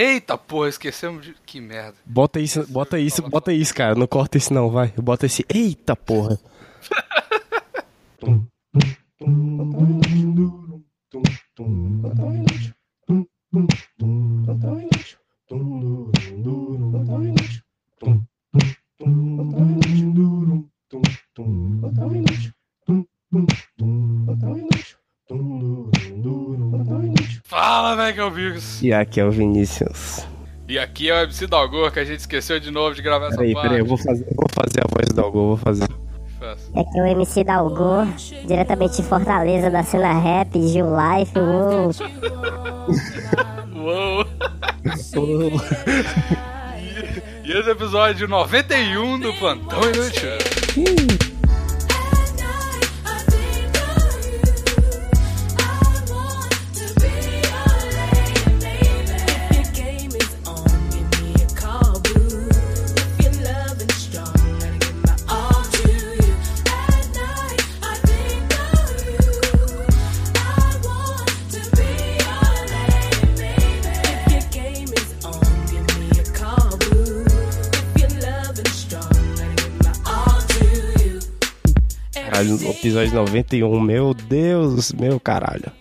Eita porra, esquecemos de. Que merda. Bota isso, bota isso, bota isso, cara. Não corta isso não, vai. Bota esse. Eita porra. Fala, Michael Bigos. E aqui é o Vinícius. E aqui é o MC Dalgor, que a gente esqueceu de novo de gravar Peraí, essa parte. peraí, eu vou fazer, eu vou fazer a voz do Algo, vou fazer. Faça. Aqui é o MC Dalgor, diretamente de Fortaleza, da cena rap, Gil Life, uou. Uou! E esse é o episódio 91 do Plantão Inútil. Caralho, no episódio 91, meu Deus, meu caralho.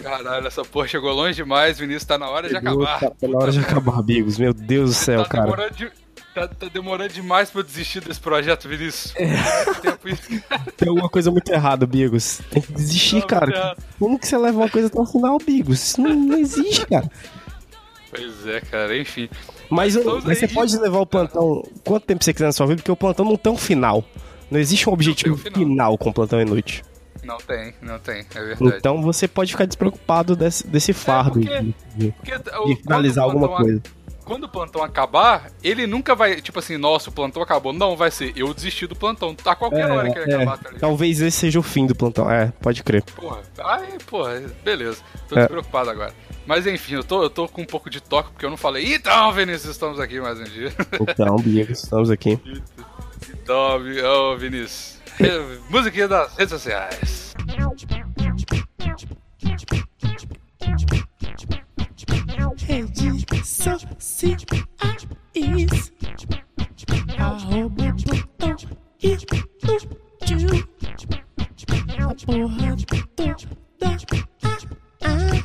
Caralho, essa porra chegou longe demais, Vinícius, tá na hora de acabar. Tá na hora de acabar, amigos. Meu Deus do céu, Tá cara. demorando, de- tá- tá demorando demais pra eu desistir desse projeto, Vinícius. É. Tem alguma coisa muito errada, Bigos. Tem que desistir, Não, cara. não. Como que você leva uma coisa até o final, Bigos? Isso não, não existe, cara. Pois é, cara, enfim. Mas, Estamos mas você pode levar o plantão quanto tempo você quiser na sua vida, porque o plantão não tem um final. Não existe um objetivo final. final. com o plantão inútil. Não tem, não tem, é verdade. Então você pode ficar despreocupado desse, desse fardo porque- de, de- Porque, de finalizar alguma coisa. quando o plantão acabar, ele nunca vai, tipo assim, nossa, o plantão acabou. Não, vai ser, eu desisti do plantão. A qualquer hora que ele É, acabar, tá ligado? talvez esse seja o fim do plantão. É, pode crer. Porra, aí, porra, beleza. Tô É. despreocupado agora. Mas enfim, eu tô, eu tô com um pouco de toque, porque eu não falei, então, Vinícius, estamos aqui mais um dia. Então, Bigos, estamos aqui. então, ô, Vinícius. Musiquinha das redes sociais. Rede sociais Arroba plantão inútil A porra toda ah, ah.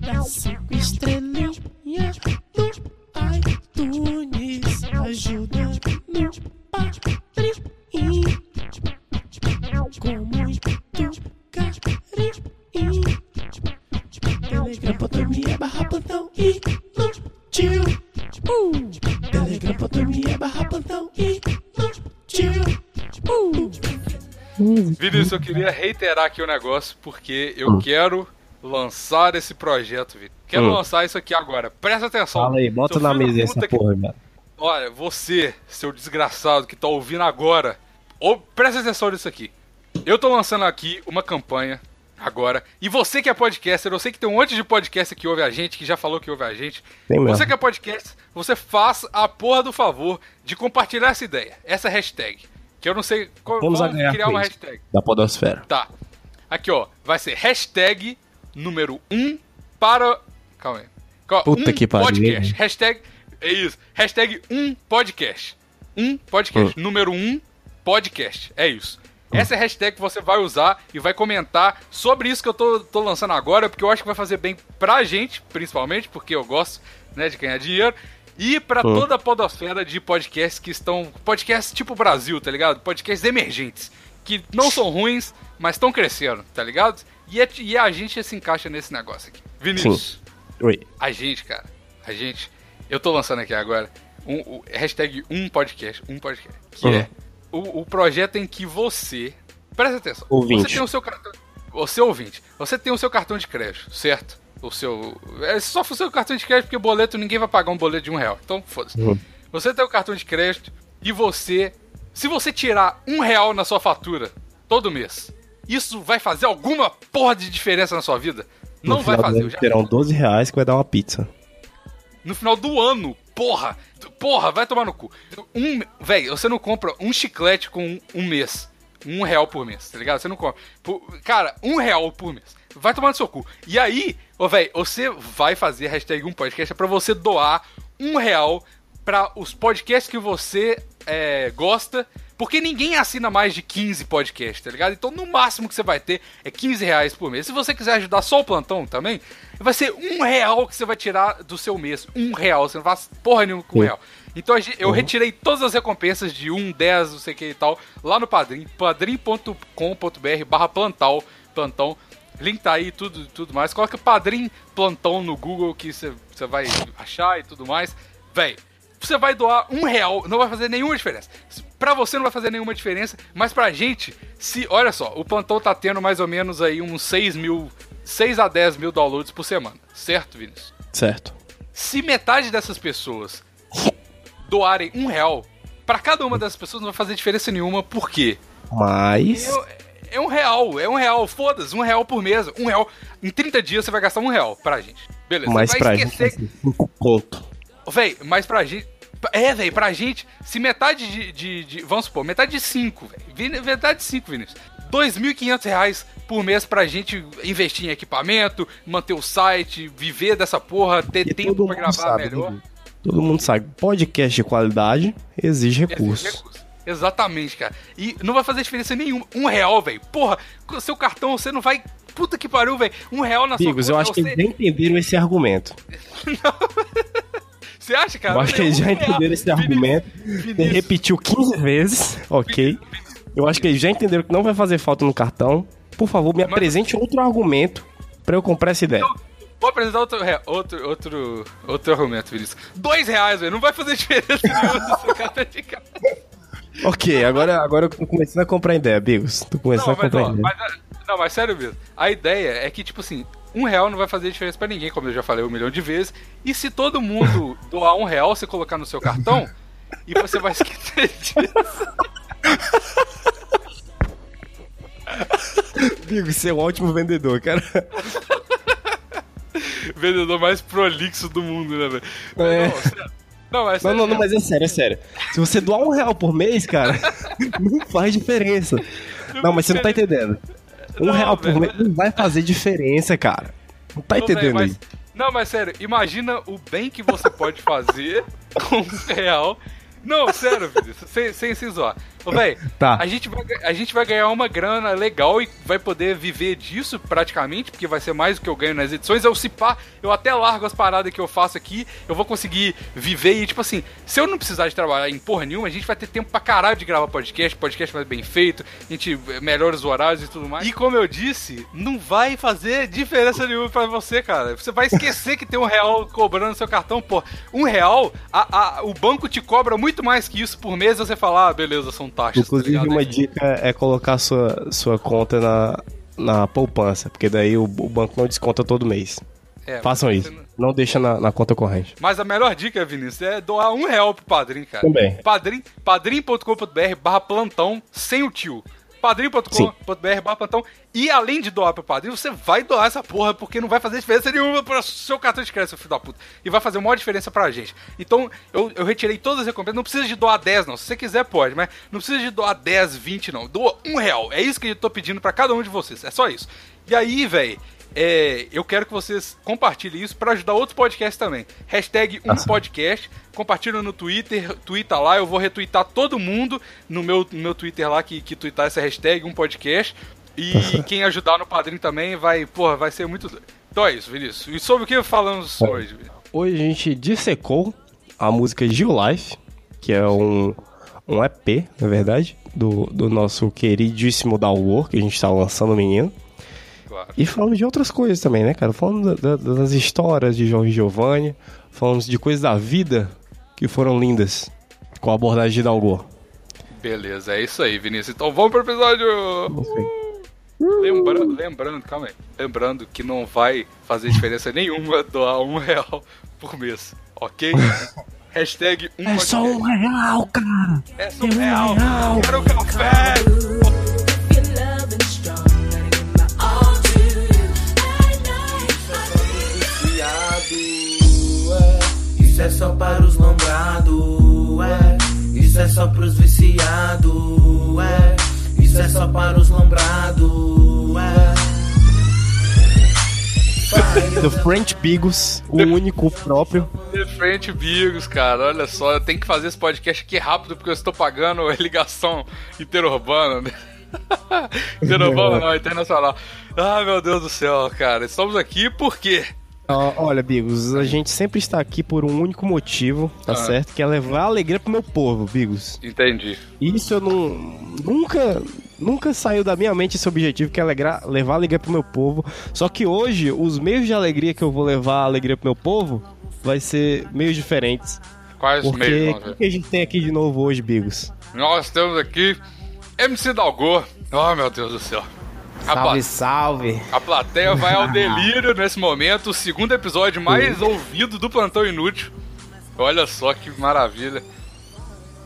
Dá cinco estrelinhas no iTunes Ajuda uh. Telegram.me barra plantão inútil uh. Vinícius, eu queria reiterar aqui o negócio, porque eu quero lançar esse projeto, Vinícius. Quero Hum. lançar isso aqui agora. Presta atenção. Fala aí, bota na mesa essa que- porra, velho. Olha, você, seu desgraçado que tá ouvindo agora, ou, presta atenção nisso aqui. Eu tô lançando aqui uma campanha agora, e você que é podcaster, eu sei que tem um monte de podcaster que ouve a gente, que já falou que ouve a gente. Tem mesmo. Você que é podcast, você faça a porra do favor de compartilhar essa ideia, essa hashtag. Que eu não sei qual, Vamos criar uma hashtag. Da podosfera. Tá. Aqui, ó. Vai ser hashtag número 1 um para. Calma aí. Puta um que pariu. Podcast. Hashtag. É isso. Hashtag 1 um podcast. Um podcast. Hum. Número 1 um podcast. É isso. Essa é a hashtag que você vai usar e vai comentar sobre isso que eu tô, tô lançando agora, porque eu acho que vai fazer bem pra gente, principalmente, porque eu gosto né, de ganhar dinheiro. E pra Hum. toda a podosfera de podcasts que estão. Podcasts tipo Brasil, tá ligado? Podcasts emergentes. Que não são ruins, mas estão crescendo, tá ligado? E, é- e a gente se encaixa nesse negócio aqui. Vinícius, Oi. a gente, cara, a gente. Eu tô lançando aqui agora um, o hashtag um podcast, um podcast. Que Uhum. é o, o projeto em que você. Presta atenção. Ouvinte. Você tem o seu cartão. Você ouvinte, você tem o seu cartão de crédito, certo? O seu. É só o seu cartão de crédito, porque boleto ninguém vai pagar um boleto de um real. Então, foda-se. Uhum. Você tem o cartão de crédito e você. Se você tirar um real na sua fatura todo mês, isso vai fazer alguma porra de diferença na sua vida? Não no vai final do fazer. já- terão 12 reais que vai dar uma pizza. no final do ano. Porra! Porra, vai tomar no cu. Um, véi, você não compra um chiclete com um, um mês. Um real por mês, tá ligado? Você não compra. Por- cara, um real por mês. vai tomar no seu cu. E aí, ô, velho, você vai fazer hashtag um podcast pra você doar um real pra os podcasts que você é, gosta. Porque ninguém assina mais de 15 podcasts, tá ligado? Então, no máximo que você vai ter é 15 reais por mês. Se você quiser ajudar só o plantão também, vai ser um real que você vai tirar do seu mês. Um real. Você não faz porra nenhuma com um real. Então eu retirei todas as recompensas de 1, 10, não sei o que e tal, lá no Padrim, padrim.com.br barra plantal, plantão. Link tá aí, tudo, tudo mais. Coloca Padrim Plantão no Google que você vai achar e tudo mais. Véi, você vai doar um real, não vai fazer nenhuma diferença. Pra você não vai fazer nenhuma diferença, mas pra gente, se. Olha só, o plantão tá tendo mais ou menos aí uns 6 mil. 6 a 10 mil downloads por semana, certo, Vinícius? Certo. Se metade dessas pessoas doarem um real, pra cada uma dessas pessoas não vai fazer diferença nenhuma, por quê? Mas. Eu- é um real, é um real, foda-se, um real por mês, um real. Em 30 dias você vai gastar um real pra gente. Beleza, Mas vai pra esquecer. gente, cinco conto. Véi, mas pra gente. É, véi, pra gente, se metade de. de- de- vamos supor, metade de 5, véi. Metade de 5, Vinícius. 2.500 reais por mês pra gente investir em equipamento, manter o site, viver dessa porra, ter E tempo todo pra gravar sabe, melhor. né? Todo mundo sabe. Podcast de qualidade exige recursos. Exige. Exatamente, cara. E não vai fazer diferença nenhuma. Um real, velho. Porra, com seu cartão você não vai. Puta que pariu, velho. Um real na Amigos, sua eu conta, acho que você... eles já entenderam esse argumento. Você acha, cara? Eu acho que eles já entenderam esse argumento. Ele Vinícius, repetiu 15 vezes, ok. Eu acho que eles já entenderam que não vai fazer falta no cartão. Por favor, me apresente outro argumento pra eu comprar essa ideia. Vou apresentar outro, re- outro, outro, outro argumento, Vinícius. Dois reais, velho. Não vai fazer diferença nenhuma cartão de casa. Ok, agora, agora eu tô começando a comprar ideia, amigos. Tô começando Não, a mas, comprar ó, ideia. mas, não, mas sério mesmo. A ideia é que, tipo assim, um real não vai fazer diferença pra ninguém, como eu já falei um milhão de vezes. E se todo mundo doar um real, você colocar no seu cartão, e você vai esquecer disso. Amigo, você é um ótimo vendedor, cara. Vendedor mais prolixo do mundo, né, velho? É. Não. Não, mas Não, sério não, não, mesmo. mas é sério, é sério. Se você doar um real por mês, cara, não faz diferença. Não, mas você não tá entendendo. Um Não, real por mês não vai fazer diferença, cara. Não tá velho, entendendo mas- aí. Não, mas sério, imagina o bem que você pode fazer com um real. Não, sério, sem, sem se zoar. Ô, véi, Tá. a, gente vai, a gente vai ganhar uma grana legal e vai poder viver disso praticamente, porque vai ser mais do que eu ganho nas edições. Eu, se pá, eu até largo as paradas que eu faço aqui, eu vou conseguir viver e, tipo assim, se eu não precisar de trabalhar em porra nenhuma, a gente vai ter tempo pra caralho de gravar podcast, podcast mais bem feito, a gente eh, melhora os horários e tudo mais. E como eu disse, não vai fazer diferença nenhuma pra você, cara. Você vai esquecer que tem um real cobrando no seu cartão, pô. Um real, a, a- o banco te cobra muito mais que isso por mês, você fala, ah, beleza, são taxas. tá Inclusive, ligado? uma dica é colocar sua, sua conta na, na poupança, porque daí o, o banco não desconta todo mês. É, Façam isso. não- Não deixa na, na conta corrente. Mas a melhor dica, Vinícius, é doar um real pro padrinho, cara. Também. Padrim, padrim.com.br barra plantão sem o tio. padrim.com.br barra plantão. E além de doar pro padrinho, você vai doar essa porra, porque não vai fazer diferença nenhuma pro seu cartão de crédito, seu filho da puta. E vai fazer uma maior diferença pra gente. Então, eu, eu retirei todas as recompensas. Não precisa de doar 10, não. Se você quiser, pode, mas não precisa de doar 10, 20, não. Doa um real. É isso que eu tô pedindo pra cada um de vocês. É só isso. E aí, velho. É, eu quero que vocês compartilhem isso pra ajudar outros podcasts também. Hashtag um podcast. Compartilha no Twitter, twitta lá, eu vou retweetar todo mundo no meu, no meu Twitter lá que, que twittar essa hashtag, um podcast. E quem ajudar no padrinho também vai, porra, vai ser muito. Então é isso, Vinícius. E sobre o que falamos hoje? Vinícius? Hoje a gente dissecou a música Gil Life, que é um, um EP, na verdade, do, do nosso queridíssimo Dalwar, que a gente tá lançando, menino. Claro. E falamos de outras coisas também, né, cara? Falamos da- da- das histórias de João e Giovanni, falamos de coisas da vida que foram lindas, com a abordagem de Dalgor. Beleza, é isso aí, Vinícius. Então vamos pro episódio. Não sei. Lembra, lembrando, calma aí. Lembrando que não vai fazer diferença nenhuma doar um real por mês, ok? Hashtag um podcast. real, cara! É só um real. Quero café. Isso é só para os lombrados, é. Isso é só pros viciados, é. Isso é só para os lombrados, é. The French Bigos, o único, o próprio. De frente, Bigos, cara. Olha só, eu tenho que fazer esse podcast aqui rápido porque eu estou pagando a ligação interurbana. né? interurbana não, internacional. Ah, meu Deus do céu, cara. Estamos aqui por quê? Ó, Olha, Bigos, a gente sempre está aqui por um único motivo, tá Ah. certo? Que é levar alegria pro meu povo, Bigos. Entendi. Isso eu não. Nunca. Nunca saiu da minha mente esse objetivo, que é alegrar, levar alegria pro meu povo. Só que hoje, os meios de alegria que eu vou levar alegria pro meu povo vai ser meios diferentes. Quais Porque meios, o que a gente tem aqui de novo hoje, Bigos? Nós temos aqui MC Dalgor. Oh, meu Deus do céu. Salve, salve. a plateia vai ao delírio nesse momento. O segundo episódio mais ouvido do Plantão Inútil. Olha só que maravilha.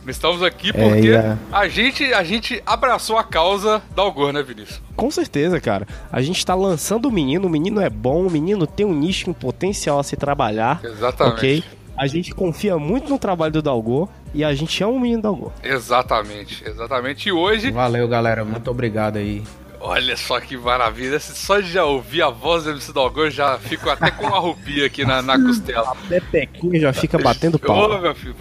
Estamos aqui porque e a- a, gente, a gente abraçou a causa da Algor, né, Vinícius? Com certeza, cara. A gente tá lançando o menino, o menino é bom, o menino tem um nicho, um potencial a se trabalhar. Exatamente. Ok? A gente confia muito no trabalho do Dalgor e a gente ama o menino Dalgor. Exatamente, exatamente. E hoje, Valeu, galera. Muito obrigado aí. Olha só que maravilha. Só de já ouvir a voz do MC Dalgor, já fico até com uma arrupia aqui na, na costela. Pepequinha já fica batendo Ô, pau. meu filho,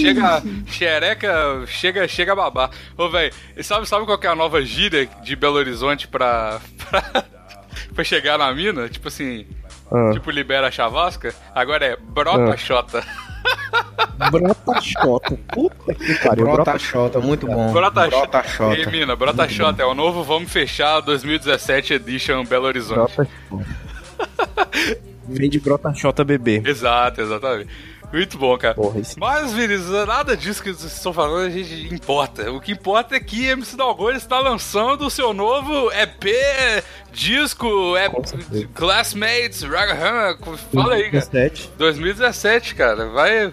chega, xereca, chega, chega a babar. Ô, velho, sabe, sabe qual que é a nova gíria de Belo Horizonte pra, pra, pra chegar na mina? Tipo assim, Ah. tipo libera a chavasca? Agora é brota Ah. xota. Brota Xota. Puta que pariu. Brota Xota, muito bom. Brota, Brota Ei, Xota. mina, brota xota é o novo Vamos Fechar 2017 Edition Belo Horizonte. Brota Xota. Vem de Brota Xota bebê. Exato, exatamente. Muito bom, cara. Porra, esse... Mas, Vinícius, nada disso que vocês estão falando a gente importa. O que importa é que MC Dalgor está lançando o seu novo EP, disco, é certeza. Classmates, Ragaham. Fala aí, cara. 17. 2017, cara. Vai.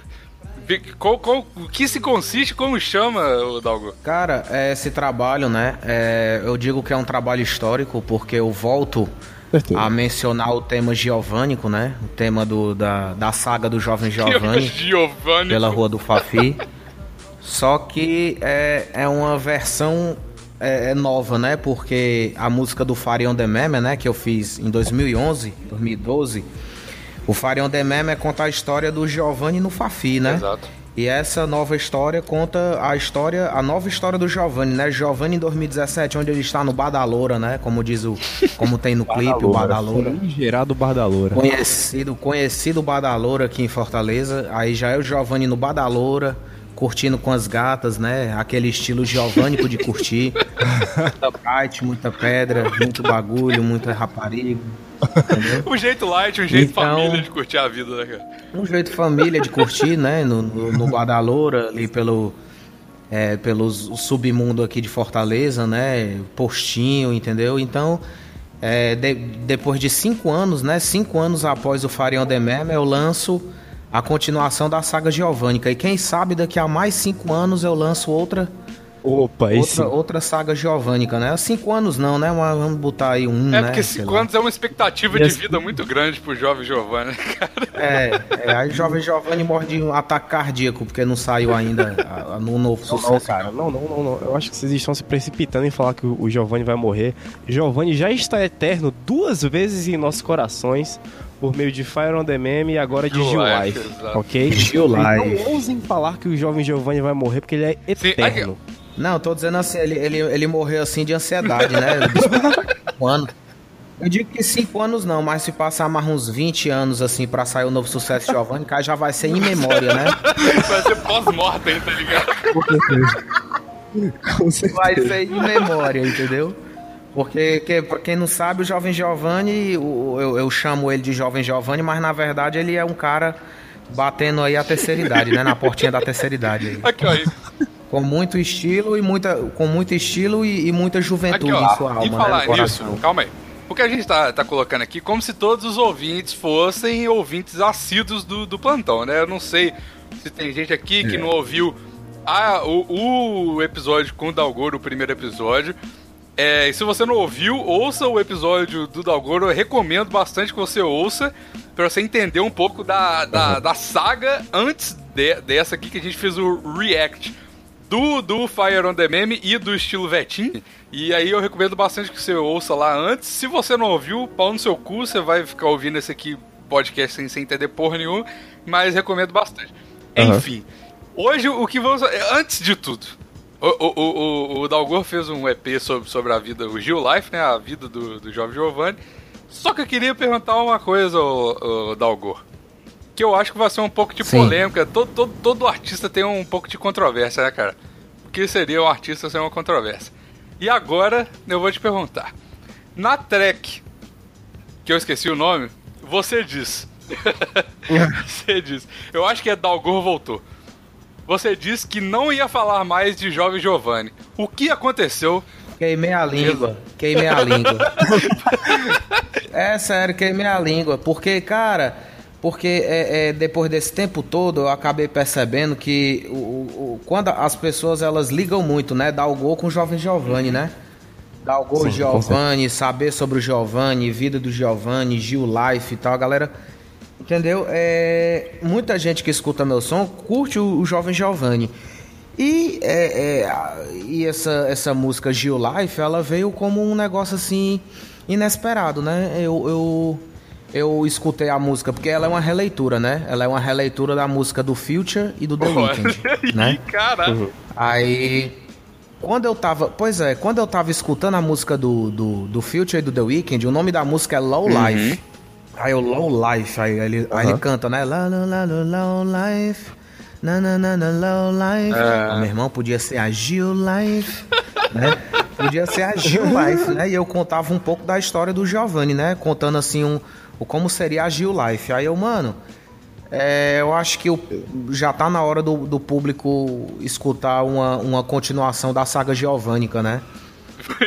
Qual, qual, o que se consiste, como chama o Dalgor? Cara, é, esse trabalho, né? é, eu digo que é um trabalho histórico porque eu volto Certeza. a mencionar o tema giovânico, né? O tema do, da, da saga do jovem Giovanni. Giovanni. pela Rua do Fafi. Só que é, é uma versão é, é nova, né? Porque a música do Farion The Meme, né? Que eu fiz em 2011, 2012. O Farion The Meme conta a história do Giovanni no Fafi, né? Exato. E essa nova história conta a história, a nova história do Giovanni, né? Giovanni em 2017, onde ele está no Badaloura, né? Como diz o, como tem no clipe, o Badaloura. Gerado Bar da Loura. Conhecido, conhecido Badaloura aqui em Fortaleza. Aí já é o Giovanni no Badaloura, curtindo com as gatas, né? Aquele estilo giovânico de curtir. muita kite, muita pedra, muito bagulho, muita rapariga. Um jeito light, um jeito Então- família de curtir a vida, né, cara? Um jeito família de curtir, né? No, no, no Badaloura, ali pelo. É, pelo submundo aqui de Fortaleza, né? Postinho, entendeu? Então, é, de- depois de cinco anos, né? Cinco anos após o Farion The Meme, eu lanço a continuação da saga Giovânica. E quem sabe daqui a mais cinco anos eu lanço outra, Opa, esse. outra, outra saga Giovânica, né? Cinco anos não, né? Mas vamos botar aí um, É né? porque sei 5 lá. anos é uma expectativa E de vida muito grande pro jovem Giovanni, cara? É, é, aí jovem Giovanni morre de um ataque cardíaco, porque não saiu ainda a- a- no novo Não, sucesso. não, cara, não, não, não, não. Eu acho que vocês estão se precipitando em falar que o o Giovanni vai morrer. Giovanni já está eterno duas vezes em nossos corações por meio de Fire on the Meme e agora de Gil Life, ok? Gil Life. Não ousem falar que o jovem Giovanni vai morrer porque ele é Sim, eterno. Não, tô dizendo assim, ele, ele, ele morreu assim de ansiedade, né? Cinco anos. Eu digo que cinco anos não, mas se passar mais uns 20 anos assim pra sair o novo sucesso de Giovanni, cara, já vai ser em memória, né? Vai ser pós-mortem, tá ligado? Vai ser em memória, entendeu? Porque, que, pra quem não sabe, o Jovem Giovanni, o- eu, eu chamo ele de Jovem Giovanni, mas na verdade ele é um cara batendo aí a terceira idade, né? Na portinha da terceira idade aí. Aqui, ó. Com muito estilo e muita, com muito estilo e, e muita Aqui, juventude ó. em sua alma, e né? falar no nisso, calma aí. Porque a gente tá, tá colocando aqui como se todos os ouvintes fossem ouvintes assíduos do, do plantão, né? Eu não sei se tem gente aqui É. que não ouviu a, o, o episódio com o Dalgoro, o primeiro episódio. É, e se você não ouviu, ouça o episódio do Dalgoro. Eu recomendo bastante que você ouça pra você entender um pouco da, da, da saga antes de- dessa aqui que a gente fez o React. Do, do Fire on the Meme e do estilo Vetim. E aí eu recomendo bastante que você ouça lá antes. Se você não ouviu, pau no seu cu, você vai ficar ouvindo esse aqui podcast sem, sem entender porra nenhuma, mas recomendo bastante. Aham. Enfim, hoje o que vamos. Antes de tudo, o, o, o, o, Dalgor fez um EP sobre, sobre a vida, o Gil Life, né? A vida do, do jovem Giovanni. Só que eu queria perguntar uma coisa, o, o Dalgor. Que eu acho que vai ser um pouco de Sim. polêmica. Todo, todo, todo artista tem um pouco de controvérsia, né, cara? O que seria um artista sem uma controvérsia? E agora eu vou te perguntar. Na track, que eu esqueci o nome, você diz. você diz. Eu acho que é Dalgor voltou. Você disse que não ia falar mais de Jovem Giovanni. O que aconteceu? Queimei a língua. Queimei a língua. é sério, queimei a língua. Porque, cara, porque é, é, depois desse tempo todo eu acabei percebendo que o, o- quando as pessoas elas ligam muito, né? Dá o gol com o jovem Giovanni, né? Dá o gol Sim, Giovanni, saber sobre o Giovanni, vida do Giovanni, Gil Life e tal, a galera. Entendeu? É, muita gente que escuta meu som curte o, o jovem Giovanni. E, é, é, e essa, essa música Gil Life, ela veio como um negócio assim inesperado, né? Eu, eu, eu escutei a música, porque ela é uma releitura, né? Ela é uma releitura da música do Future e do The Weeknd, né? Ih, caralho. Aí, quando eu tava. Pois é, quando eu tava escutando a música do, do, do Future e do The Weeknd, o nome da música é Low Life. Aí o Low Life, aí ele, aí ele canta, né? La, la, la, la, low Life. Na, na, na, na, low life. Ah, meu irmão, podia ser a Gil Life, né? Podia ser a Gil Life, né? E eu contava um pouco da história do Giovanni, né? Contando assim um, o como seria a Gil Life. Aí eu, mano, é, eu acho que já tá na hora do, do público escutar uma, uma continuação da saga Giovânica, né?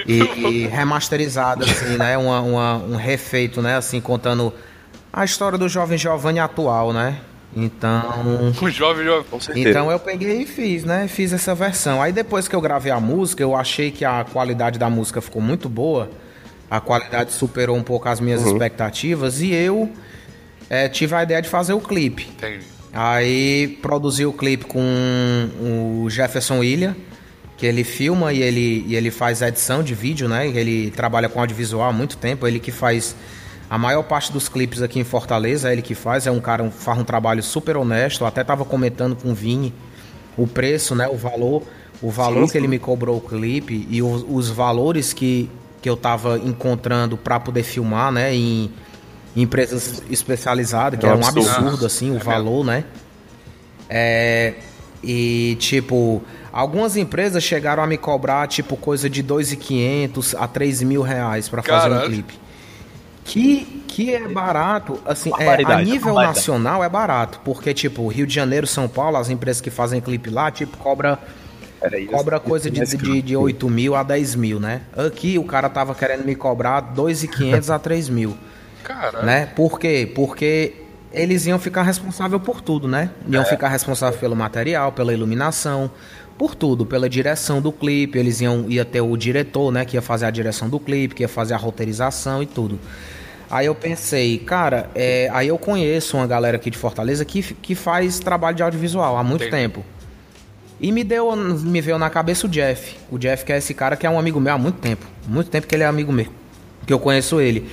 E, e remasterizada, assim, né? Uma, uma- um refeito, né? Assim, contando a história do jovem Giovanni atual, né? Então. O jovem Giovanni. Então eu peguei e fiz, né? Fiz essa versão. Aí depois que eu gravei a música, eu achei que a qualidade da música ficou muito boa. A qualidade superou um pouco as minhas expectativas. E eu eh, tive a ideia de fazer o clipe. Entendi. Aí produzi o clipe com o Jefferson Ilha, que ele filma e ele, e ele faz a edição de vídeo, né? Ele trabalha com audiovisual há muito tempo, ele que faz a maior parte dos clipes aqui em Fortaleza, é ele que faz, é um cara que faz um trabalho super honesto, eu até tava comentando com o Vini o preço, né, o valor, o valor Sim, que ele me cobrou o clipe e os, os valores que, que eu tava encontrando para poder filmar, né, em, em empresas especializadas, que É é um um absurdo. absurdo assim o valor, né? É, e tipo, algumas empresas chegaram a me cobrar tipo coisa de 2.500 a 3 mil reais para fazer um clipe. Que, que é barato, assim, é, a nível nacional é barato, porque tipo, Rio de Janeiro, São Paulo, as empresas que fazem clipe lá, tipo, cobra Cobra coisa de, de, de 8 mil a 10 mil, né? Aqui o cara tava querendo me cobrar 2.500 a 3 mil Caralho. né? Por quê? Porque eles iam ficar responsável por tudo, né? Iam ficar responsável pelo material, pela iluminação, por tudo, pela direção do clipe. Eles iam ia ter o diretor, né? Que ia fazer a direção do clipe, que ia fazer a roteirização e tudo. Aí eu pensei, cara, é, aí eu conheço uma galera aqui de Fortaleza que, que faz trabalho de audiovisual há muito Entendi. tempo. E me deu, me veio na cabeça o Jeff. O Jeff que é esse cara que é um amigo meu há muito tempo. Muito tempo que ele é amigo meu. Que eu conheço ele.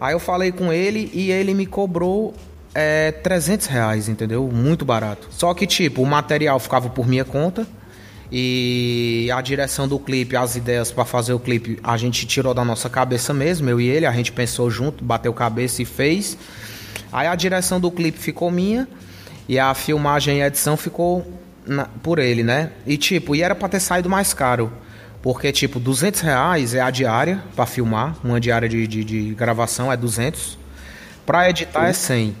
Aí eu falei com ele e ele me cobrou é, 300 reais, entendeu? Muito barato. Só que, tipo, o material ficava por minha conta. E a direção do clipe, as ideias pra fazer o clipe, a gente tirou da nossa cabeça mesmo, eu e ele, a gente pensou junto, bateu cabeça e fez. Aí a direção do clipe ficou minha e a filmagem e a edição ficou na- por ele, né? E tipo, e era pra ter saído mais caro. Porque, tipo, 200 reais é a diária pra filmar, uma diária de, de, de gravação é 200. Pra editar é 100.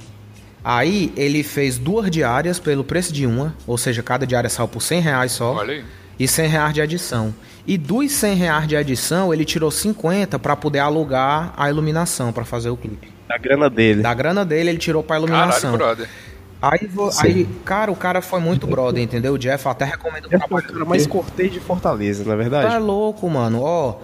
Aí ele fez duas diárias pelo preço de uma, ou seja, cada diária saiu por 100 reais só. Olha aí. E 100 reais de edição. E dos 100 reais de edição, ele tirou 50 pra poder alugar a iluminação pra fazer o clipe. Da grana dele. Da grana dele, ele tirou pra Caralho, iluminação. brother. Aí, aí, cara, o cara foi muito brother, entendeu? O Jeff até recomenda o É o trabalho cara mais cortês de Fortaleza, na é verdade? Tá louco, mano. Ó,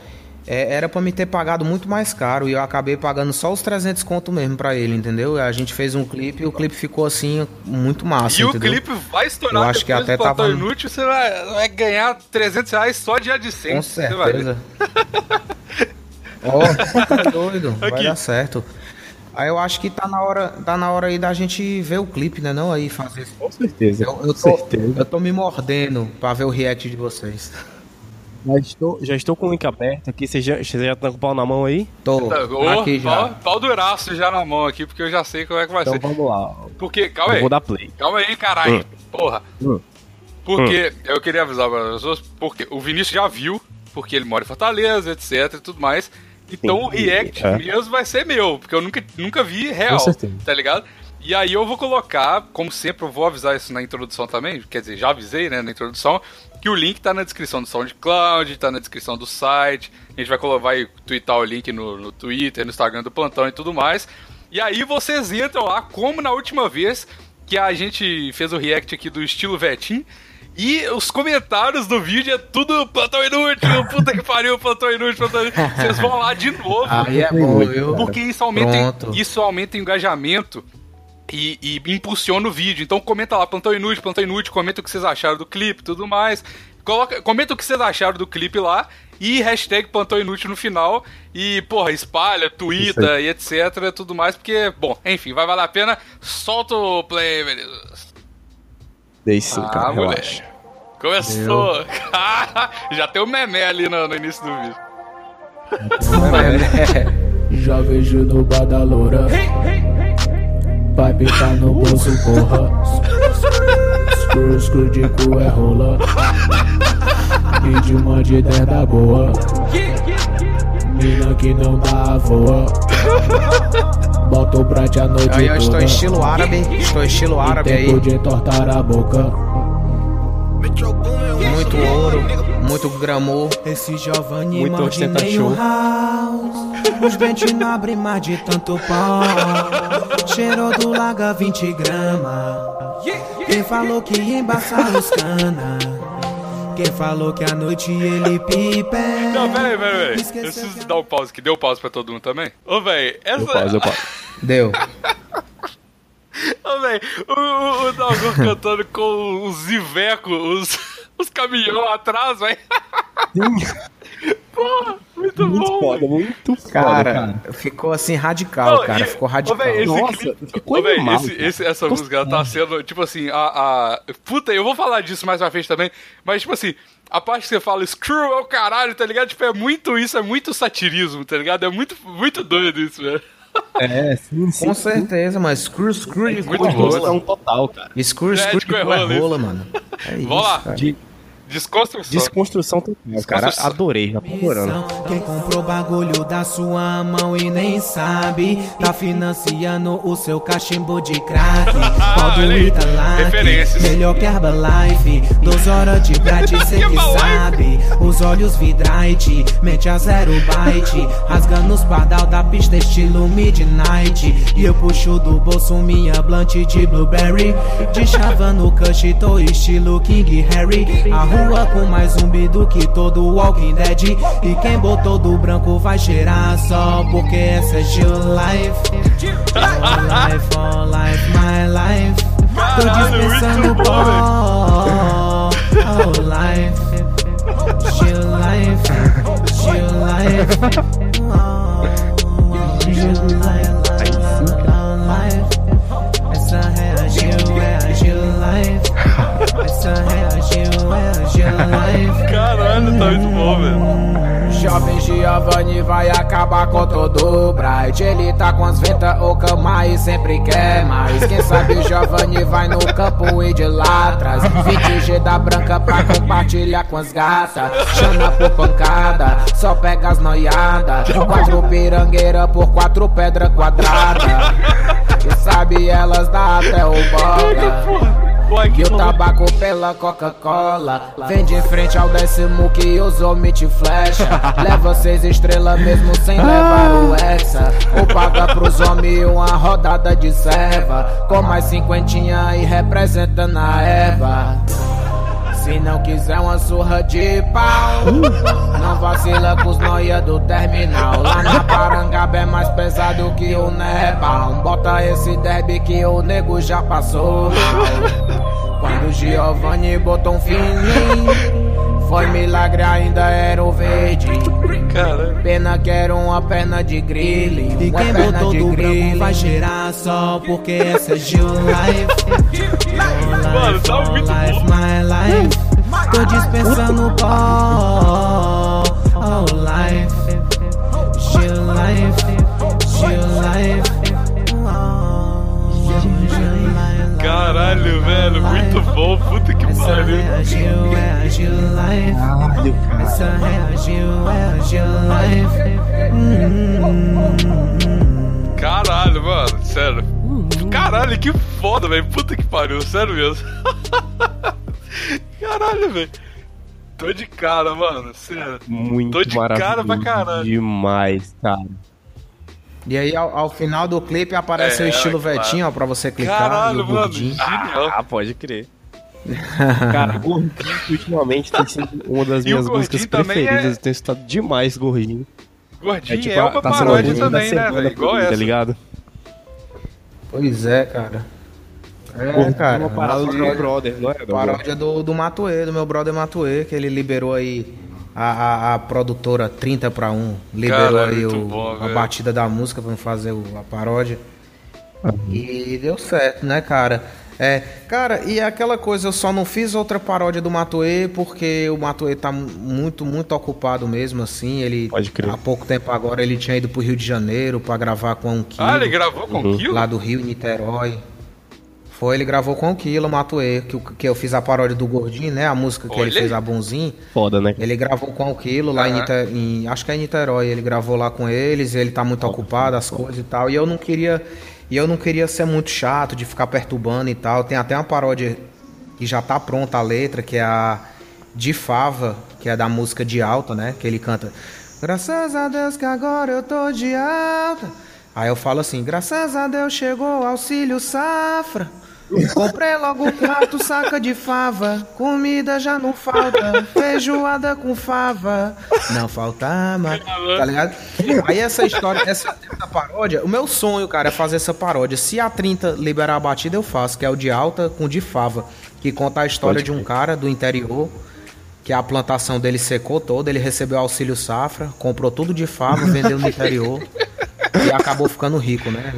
é, era pra me ter pagado muito mais caro e eu acabei pagando só os 300 conto mesmo pra ele, entendeu? A gente fez um clipe e o clipe ficou assim, muito massa, E o entendeu? clipe vai estourar Eu acho que até tava- Inútil, você vai, vai ganhar 300 reais só de Com AdSense. você vai ver. certeza. Ó, tá doido, vai Aqui. dar certo. Aí eu acho que tá na hora, tá na hora aí da gente ver o clipe, né? Não aí fazer. Com certeza. Eu, eu com tô, certeza. eu tô me mordendo pra ver o react de vocês. Já estou, já estou com o link aberto aqui. Você já, você já tá com o pau na mão aí? Tô Tá, ô, aqui Pau, já. pau duraço já na mão aqui, porque eu já sei como é que vai Então ser. vamos lá. Porque, calma Eu aí, vou dar play. calma aí, caralho. Hum. Porra. Hum. Porque eu queria avisar para as pessoas, porque o Vinícius já viu, porque ele mora em Fortaleza, etc e tudo mais. Então Sim, o react é. mesmo vai ser meu, porque eu nunca, nunca vi real, Com certeza. tá ligado? E aí eu vou colocar, como sempre, eu vou avisar isso na introdução também, quer dizer, já avisei, né, na introdução, que o link tá na descrição do SoundCloud, tá na descrição do site, a gente vai, vai twittar o link no, no Twitter, no Instagram do Plantão e tudo mais. E aí vocês entram lá, como na última vez que a gente fez o react aqui do estilo Vetim, e os comentários do vídeo é tudo plantão inútil, puta que pariu, plantão inútil, plantão inútil. Vocês vão lá de novo. Aí é bom, viu? Porque isso aumenta, Pronto. isso aumenta o engajamento e, e impulsiona o vídeo. Então comenta lá, plantão inútil, plantão inútil, comenta o que vocês acharam do clipe e tudo mais. Coloca, comenta o que vocês acharam do clipe lá e hashtag plantão inútil no final. E, porra, espalha, twitta e etc, tudo mais, porque, bom, enfim, vai valer a pena. Solta o play, beleza. Dei sim, Ah, cara. moleque. Relaxa. Começou! Já tem o meme ali no, no início do vídeo. Já vejo no badaloura Vai picar no bolso, porra Screw, screw de cu é rola E de uma de dez da boa Mina que não dá voa Bota o prate a noite Aí eu estou toda em estilo árabe, estou em estilo árabe E aí. de entortar a boca Muito ouro, muito gramou. Esse Giovanni Muito ostentação. house Os dentes não abrem mais de tanto pau Cheirou do laga 20 gramas Quem falou que ia embaçar os cana Quem falou que à noite ele pipe Não, peraí, peraí, peraí. Eu preciso que- dar um pause, que deu pause pra todo mundo também. Ô, véi, essa. Eu pauso, eu pauso. Deu. Ô, véi, o, o, o Dalgor cantando com os Iveco, os, os caminhão atrás, véi. Porra, muito, Muito bom. foda, muito foda, Cara, cara. ficou assim radical, Não, cara. e- Ficou radical. véi, esse Nossa, clipe- ficou Ô, véi, animal, esse- esse- essa música ela tá sendo, tipo assim, a, a. Puta, eu vou falar disso mais pra frente também, mas, tipo assim, a parte que você fala screw é o caralho, tá ligado? Tipo, é muito isso, é muito satirismo, tá ligado? É muito, muito doido isso, velho. É, sim, sim. Com certeza, mas screw, screw de Muito é boa. rola. Construção total, cara. Screw, É, screw de de cu é cu é rola, mano. É isso, lá. cara. De Desconstrução. desconstrução total, cara. Adorei, já tô adorando. Quem comprou bagulho da sua mão e nem sabe Tá financiando o seu cachimbo de crack. Pau do Olha aí, Italac. Melhor que Herbalife. 12 horas de grátis, cê que sabe. Os olhos vidrate, mente a zero byte. Rasgando os pardal da pista estilo midnight. E eu puxo do bolso minha blunt de blueberry. De chava no cush, tô estilo King Harry. A rua com mais zumbi do que todo Walking Dead. E quem botou do branco vai cheirar só Porque essa é Gil Life. All life, all life, my life. Tô Caralho, dispensando pó All life. Gil Life Gil Life. Oh, Gil Life Giovanni vai acabar com todo o Bright. Ele tá com as ventas oca, mas sempre quer mais. Quem sabe o Giovanni vai no campo e de lá atrás 20G da branca pra compartilhar com as gatas. Chama por pancada, só pega as noiadas. Quatro pirangueira por quatro pedra quadrada. Quem sabe elas dá até o bola Pô, e o tabaco pela Coca-Cola. Vem de frente ao décimo que os homens te flecha. Leva seis estrelas mesmo sem levar o Hexa. Ou paga pros homens uma rodada de serva. Com mais cinquentinha e representando a Eva Se não quiser uma surra de pau, não vacila com os noia do terminal. Lá na Parangaba é mais pesado que o Nepal. Bota esse derby que o nego já passou mal. Quando o Giovanni botou um fininho, foi milagre, ainda era o verde. Caramba. Pena que era uma perna de grille. E uma quem perna botou de do grille. vai cheirar só porque essa é Gil Life. Mano, tá muito life, bom. my life. Tô dispensando pó. All life. Gil Life. Life. Oh, Life. Caralho, velho, muito bom, puta que Essa pariu. é a Gil, é a Gil Life. Caralho, cara. Essa é a Gil, é a Gil Life. Hum. Caralho, mano, sério. Caralho, que foda, velho. Puta que pariu, sério mesmo. Caralho, velho. Tô de cara, mano, sério. Muito Tô de cara maravilhoso. pra caralho. Demais, cara. E aí, ao, ao final do clipe, aparece É, o estilo claro. Vetinho, ó, pra você clicar. Caralho, mano. Genial. Ah, pode crer. Cara, Gordinho ultimamente tem sido uma das E minhas músicas também preferidas. é- Eu tenho escutado demais Gordinho. Gordinho é, tipo, a- uma tá paródia também, né, velho? pra Igual mim, essa. Tá ligado? Pois é, cara. É, Gordinho cara. uma parada do meu brother, não é? Paródia do, do Matuê, do meu brother Matuê, que ele liberou aí a, a, a produtora 30 pra 1. Liberou Cara, aí muito o, bom, a batida da música pra fazer o- a paródia. E deu certo, né, cara? É, cara, e aquela coisa, eu só não fiz outra paródia do Matuê porque o Matuê tá mu- muito, muito ocupado mesmo, assim. Ele, Pode crer. há pouco tempo agora, ele tinha ido pro Rio de Janeiro pra gravar com um quilo Ah, ele gravou com Uhum. Kilo? lá do Rio, em Niterói. Foi, ele gravou com o Kilo, Matuê, que, que eu fiz a paródia do Gordinho, né? A música que Olha ele fez, a Bonzinho. Foda, né? Ele gravou com o Quilo lá em, Aham. Nite- em- Acho que é em Niterói. Ele gravou lá com eles, ele tá muito ocupado, as coisas e tal. E eu não queria. E eu não queria ser muito chato de ficar perturbando e tal. Tem até uma paródia que já tá pronta a letra, que é a de Fava, que é da música de alta, né? Que ele canta. Graças a Deus que agora eu tô de alta. Aí eu falo assim, graças a Deus chegou o auxílio safra. Comprei logo quatro saca de fava, comida já não falta, feijoada com fava, não falta mais, tá ligado? Aí essa história, essa, essa paródia, o meu sonho, cara, é fazer essa paródia. Se a 30 liberar a batida, eu faço, que é o de alta com de fava, que conta a história Pode de um cara do interior, que a plantação dele secou toda, ele recebeu auxílio safra, comprou tudo de fava, vendeu no interior e acabou ficando rico, né?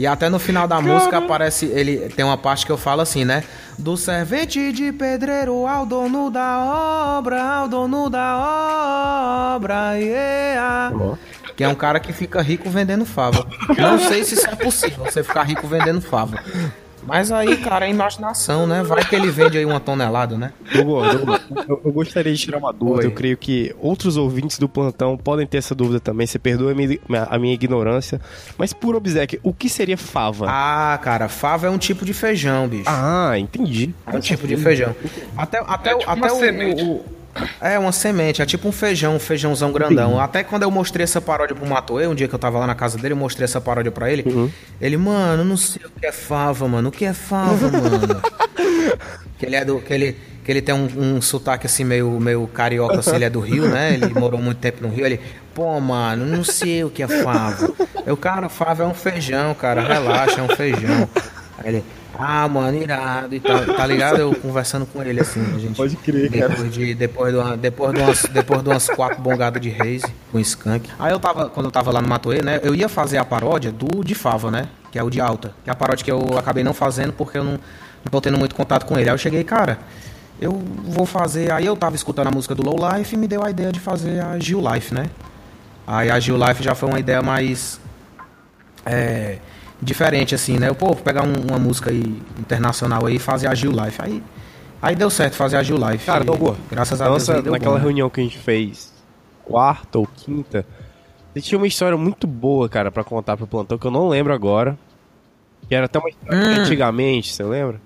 E até no final da música aparece, ele tem uma parte que eu falo assim, né? Do servente de pedreiro ao dono da obra, ao dono da obra, yeah. Que é um cara que fica rico vendendo fava. Não sei se isso é possível, você ficar rico vendendo fava. Mas aí, cara, é imaginação, né? Vai que ele vende aí uma tonelada, né? Douglas, Douglas, eu, eu gostaria de tirar uma dúvida. Oi. Eu creio que outros ouvintes do plantão podem ter essa dúvida também. Você perdoa a minha, a minha ignorância. Mas por obséquio, o que seria fava? Ah, cara, fava é um tipo de feijão, bicho. Ah, entendi. É um tipo de feijão. Até, até, É o- tipo até uma o, semente. o- É uma semente, é tipo um feijão, um feijãozão grandão. Até quando eu mostrei essa paródia pro Matoê, um dia que eu tava lá na casa dele, eu mostrei essa paródia pra ele. Uhum. Ele, mano, não sei o que é fava, mano. O que é fava, mano? que ele é do. Que ele, que ele tem um, um sotaque assim meio, meio carioca, assim, ele é do Rio, né? Ele morou muito tempo no Rio. Ele, pô, mano, não sei o que é fava. Eu, cara, fava é um feijão, cara, relaxa, é um feijão. Aí ele, ah, mano, irado e tal, tá ligado? Eu conversando com ele assim, a gente. Pode crer, cara. depois de Depois de, uma, depois de, umas, depois de umas quatro bongadas de reis com skunk. Aí eu tava, quando eu tava lá no Matoê, né? Eu ia fazer a paródia do de Fava, né? Que é o de alta. Que é a paródia que eu acabei não fazendo porque eu não, não tô tendo muito contato com ele. Aí eu cheguei, cara, eu vou fazer. Aí eu tava escutando a música do Low Life e me deu a ideia de fazer a Gil Life, né? Aí a Gil Life já foi uma ideia mais. É, diferente, assim, né? Eu, pô, pegar um- uma música aí, internacional aí e fazer a Gil Life. Aí, aí deu certo fazer a Gil Life. Cara, E, Douglas, graças a Deus Nossa, aí deu naquela bom, né? reunião que a gente fez, quarta ou quinta, você tinha uma história muito boa, cara, pra contar pro plantão, que eu não lembro agora. Que era até uma história Hum. antigamente, você lembra?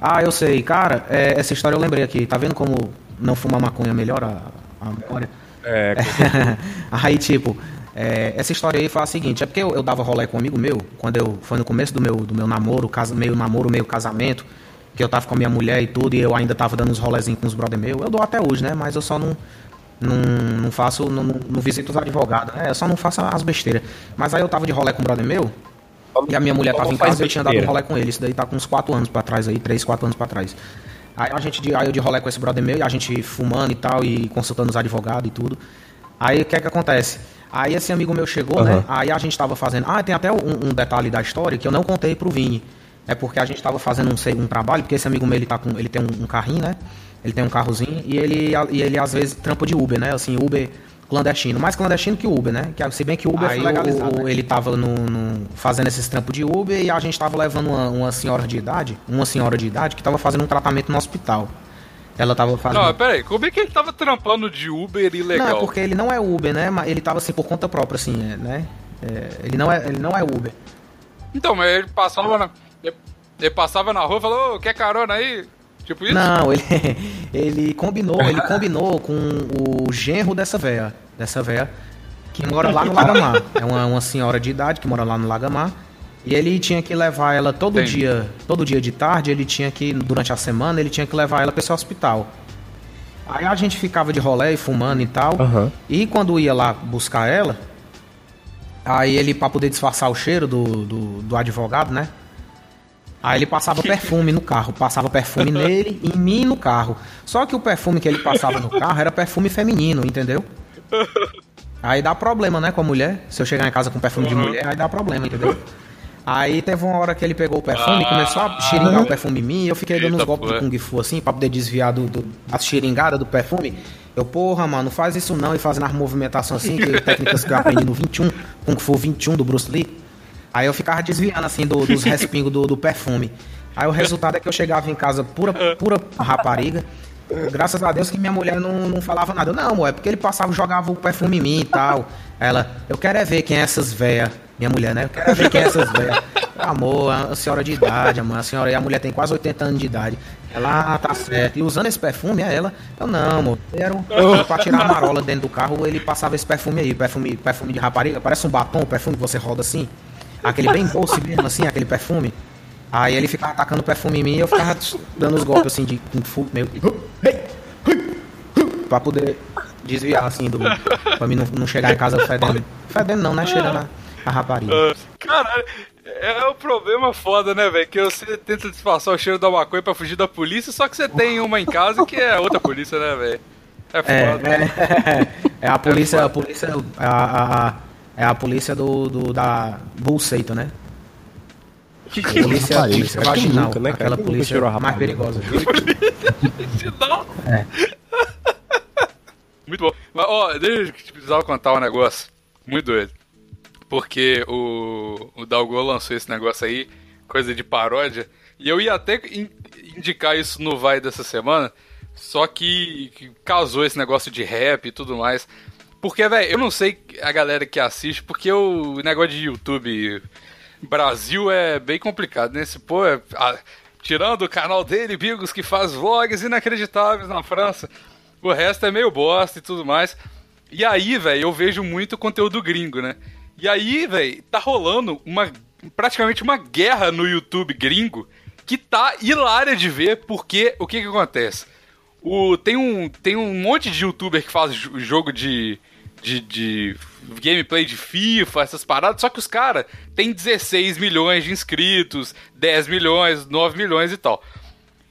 Ah, eu sei. Cara, é, essa história eu lembrei aqui. Tá vendo como não fumar maconha melhora a, memória? É, aí, tipo, é, essa história aí foi a seguinte, é porque eu, eu dava rolê com um amigo meu, quando eu foi no começo do meu, do meu namoro, casa, meio namoro, meio casamento, que eu tava com a minha mulher e tudo, e eu ainda tava dando uns rolezinhos com os brother meu. Eu dou até hoje, né? Mas eu só não. Não, não faço, não, não, visito os advogados, né? Eu só não faço as besteiras. Mas aí eu tava de rolê com um brother meu, e a minha mulher tava em casa e eu tinha dado um rolê com ele. Isso daí tá com uns 4 anos pra trás aí, 3, 4 anos pra trás. Aí a gente, de- aí eu de rolê com esse brother meu, e a gente fumando e tal, e consultando os advogados e tudo. Aí o que é que acontece? Aí esse amigo meu chegou, né? Aí a gente tava fazendo. Ah, tem até um, um detalhe da história que eu não contei pro Vini. É porque a gente tava fazendo um, um trabalho, porque esse amigo meu ele, tá com, ele tem um, um carrinho, né? Ele tem um carrozinho e ele, e ele às vezes trampa de Uber, né? Assim, Uber clandestino. Mais clandestino que Uber, né? Que, se bem que Uber Aí foi legalizado. o- né? Ele tava no, no- fazendo esses trampos de Uber e a gente tava levando uma, uma senhora de idade, uma senhora de idade que tava fazendo um tratamento no hospital. Ela tava fazendo. Não, pera aí, como é que ele tava trampando de Uber ilegal? Não, é porque ele não é Uber, né? Mas ele tava assim por conta própria, assim, é, né? É, ele, não é, ele não é Uber. Então, mas ele passava na. Ele, ele passava na rua e falou, ô, quer carona aí? Tipo isso? Não, ele, ele combinou, ele combinou com o genro dessa véia, dessa véia, que mora lá no Lagamar. É uma, uma senhora de idade que mora lá no Lagamar. E ele tinha que levar ela todo Entendi. dia, todo dia de tarde, ele tinha que, durante a semana, ele tinha que levar ela para esse hospital. Aí a gente ficava de rolê e fumando e tal. Aham. E quando ia lá buscar ela, aí ele, pra poder disfarçar o cheiro do, do, do advogado, né? Aí ele passava perfume no carro, passava perfume nele, em mim e no carro. Só que o perfume que ele passava no carro era perfume feminino, entendeu? Aí dá problema, né, com a mulher. Se eu chegar em casa com perfume de mulher, aí dá problema, entendeu? Aí teve uma hora que ele pegou o perfume e começou a xeringar o perfume em mim, e eu fiquei dando uns golpes de. Kung Fu assim, pra poder desviar do, do, da xeringada do perfume. Eu, porra, mano, faz isso não, e fazendo as movimentações assim, que técnicas que eu aprendi no 21, Kung Fu 21 do Bruce Lee. Aí eu ficava desviando assim do- dos respingos do, do perfume. Aí o resultado é que eu chegava em casa pura, pura rapariga. Graças a Deus que minha mulher não, não falava nada. Eu, Não, amor, é porque ele passava e jogava o perfume em mim e tal. Ela, eu quero é ver quem é essas véias. Minha mulher, né? Eu quero é ver quem é essas véias. Amor, a senhora de idade, amor. A senhora e a mulher tem quase 80 anos de idade. Ela, ah, tá certo. E usando esse perfume, é ela. Eu, não, amor. Era um, pra tirar a marola dentro do carro, ele passava esse perfume aí. Perfume, perfume de rapariga. Parece um batom, o perfume que você roda assim. Aquele bem doce mesmo, assim, aquele perfume. Aí ele ficava atacando perfume em mim e eu ficava dando os golpes assim de Kung Fu meio. Pra poder desviar assim do. Pra mim não, não chegar em casa fedendo. Fedendo não, né? Cheirando a, a rapariga. Caralho, é o problema foda, né, velho? Que você tenta disfarçar o cheiro da maconha pra fugir da polícia, só que você tem uma em casa que é outra polícia, né, velho? É É, foda. é, é a polícia, a polícia, a, a- a- é a polícia do, do da Bullseita, né? Polícia, Rapariga, polícia cara, quem vaginal, nunca, né, aquela polícia mais perigosa. Não. É. Muito bom. Mas, ó, deixa eu precisava contar um negócio muito doido. Porque o, o Dalgô lançou esse negócio aí, coisa de paródia, e eu ia até in- indicar isso no Vai dessa semana, só que, que casou esse negócio de rap e tudo mais. Porque, velho, eu não sei a galera que assiste, porque o negócio de YouTube Brasil é bem complicado, né? Esse pô, é, ah, tirando o canal dele, Bigos, que faz vlogs inacreditáveis na França, o resto é meio bosta e tudo mais. E aí, velho, eu vejo muito conteúdo gringo, né? E aí, velho, tá rolando uma praticamente uma guerra no YouTube gringo que tá hilária de ver, porque o que que acontece? O, tem, um, tem um monte de youtuber que faz jo- jogo de, de, de gameplay de FIFA, essas paradas, só que os caras têm 16 milhões de inscritos, 10 milhões, 9 milhões e tal.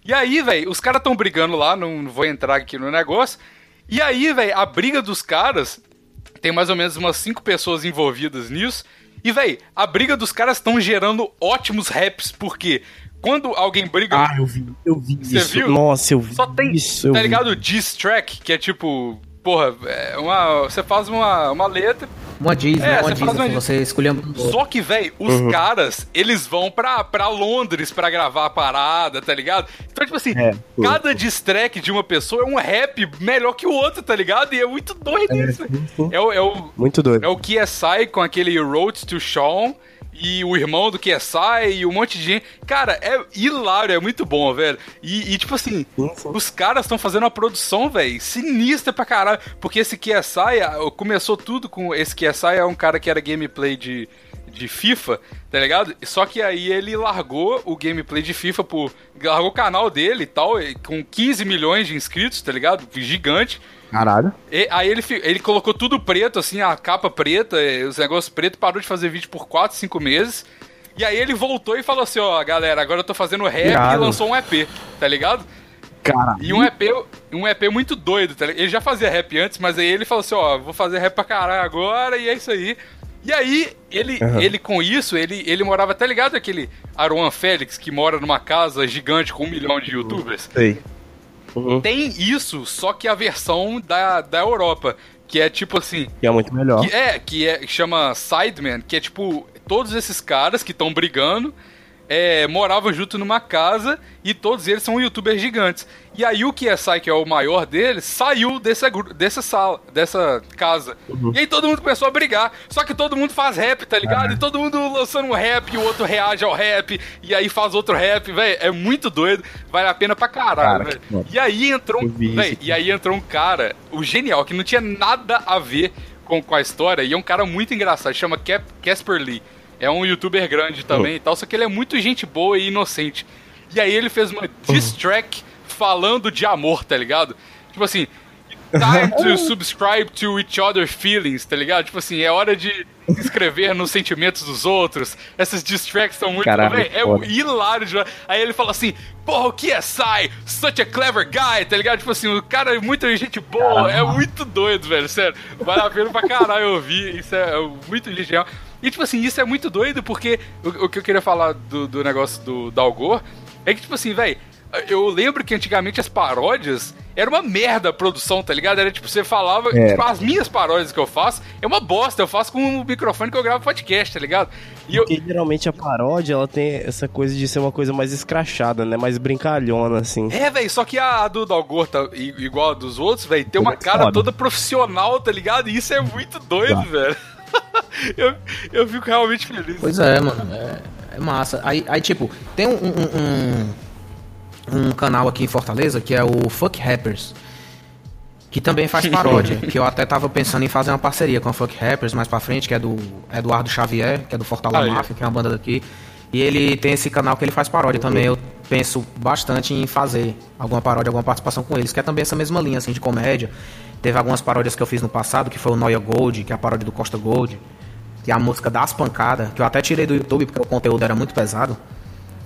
E aí, velho, os caras tão brigando lá, não vou entrar aqui no negócio. E aí, velho, a briga dos caras tem mais ou menos umas cinco pessoas envolvidas nisso. E, velho, a briga dos caras estão gerando ótimos raps, porque quando alguém briga. Ah, eu vi, eu vi Você isso. viu? Nossa, eu vi Só tem, isso. tá ligado? O diss track, que é tipo, porra, é uma, você faz uma, uma letra, Uma diz, É, né? Uma você diz, uma você escolheu. só que, velho, os Uhum. caras, eles vão pra, pra Londres pra gravar a parada, tá ligado? Então, tipo assim, É, cada diss track de uma pessoa é um rap melhor que o outro, tá ligado? E é muito doido isso. É o, é o, Muito doido. é o KSI com aquele Road to Sean e o irmão do KSI e um monte de gente. Cara, é hilário, é muito bom, velho. E, e, tipo assim, Sim, sim. os caras estão fazendo uma produção, velho, sinistra pra caralho. Porque esse ah, começou tudo com. Esse KSI é um cara que era gameplay de, de FIFA, tá ligado? Só que aí ele largou o gameplay de FIFA por. Largou o canal dele e tal, com 15 milhões de inscritos, tá ligado? Gigante. Caralho. E aí ele, ele colocou tudo preto, assim, a capa preta, os negócios pretos, parou de fazer vídeo por 4, 5 meses. E aí ele voltou e falou assim, ó, galera, agora eu tô fazendo rap Irado. e lançou um EP, tá ligado? Caralho. E um EP, um EP muito doido, tá ligado? Ele já fazia rap antes, mas aí ele falou assim, ó, vou fazer rap pra caralho agora, e é isso aí. E aí, ele, ele com isso, ele, ele morava, tá ligado aquele Aruan Félix, que mora numa casa gigante com um milhão de youtubers? Sei. Tem isso, só que a versão da, da Europa, que é tipo assim, Que é muito melhor. que é, que é, chama Sideman, que é tipo, todos esses caras que estão brigando é, moravam junto numa casa e todos eles são youtubers gigantes. E aí o KSI, que é o maior deles, saiu dessa, dessa sala, dessa casa. E aí todo mundo começou a brigar. Só que todo mundo faz rap, tá ligado? E todo mundo lançando um rap, e o outro reage ao rap, e aí faz outro rap, velho. É muito doido, vale a pena pra caralho, Cara, velho. E aí entrou um. Eu vi isso véi, aqui. e aí entrou um cara, o genial, que não tinha nada a ver com, com a história, e é um cara muito engraçado, chama Cap, Casper Lee. É um youtuber grande também e tal, só que ele é muito gente boa e inocente. E aí ele fez uma diss track falando de amor, tá ligado? Tipo assim, time to subscribe to each other's feelings, tá ligado? Tipo assim, é hora de escrever nos sentimentos dos outros. Essas diss tracks são muito... Caralho, é foda. hilário. de- Aí ele fala assim, porra, o KSI, such a clever guy, tá ligado? Tipo assim, o cara é muita gente boa, é muito doido, velho, sério. Vale a pena pra caralho ouvir, isso é, é muito genial. E tipo assim, isso é muito doido porque o, o que eu queria falar do, do negócio do Dalgor é que, tipo assim, velho, eu lembro que antigamente as paródias era uma merda a produção, tá ligado? Era tipo, você falava, Era. tipo, as minhas paródias que eu faço é uma bosta, eu faço com o microfone que eu gravo podcast, tá ligado? E eu, Porque geralmente a paródia, ela tem essa coisa de ser uma coisa mais escrachada, né? Mais brincalhona, assim. É, velho, só que a do Dalgor tá igual a dos outros, velho, tem uma cara foda. toda profissional, tá ligado? E isso é muito doido, velho. eu, eu fico realmente feliz. Pois é, mano. É, é massa. Aí, aí, tipo, tem um, um, um, um canal aqui em Fortaleza que é o Fuck Rappers. Que também faz paródia. que eu até tava pensando em fazer uma parceria com a Fuck Rappers mais pra frente, que é do Eduardo Xavier, que é do Fortaleza. Máfia, que é uma banda daqui. E ele tem esse canal que ele faz paródia também. Eu penso bastante em fazer alguma paródia, alguma participação com eles, que é também essa mesma linha, assim, de comédia. Teve algumas paródias que eu fiz no passado, que foi o Noia Gold, que é a paródia do Costa Gold. Que é a música das pancadas, que eu até tirei do YouTube porque o conteúdo era muito pesado.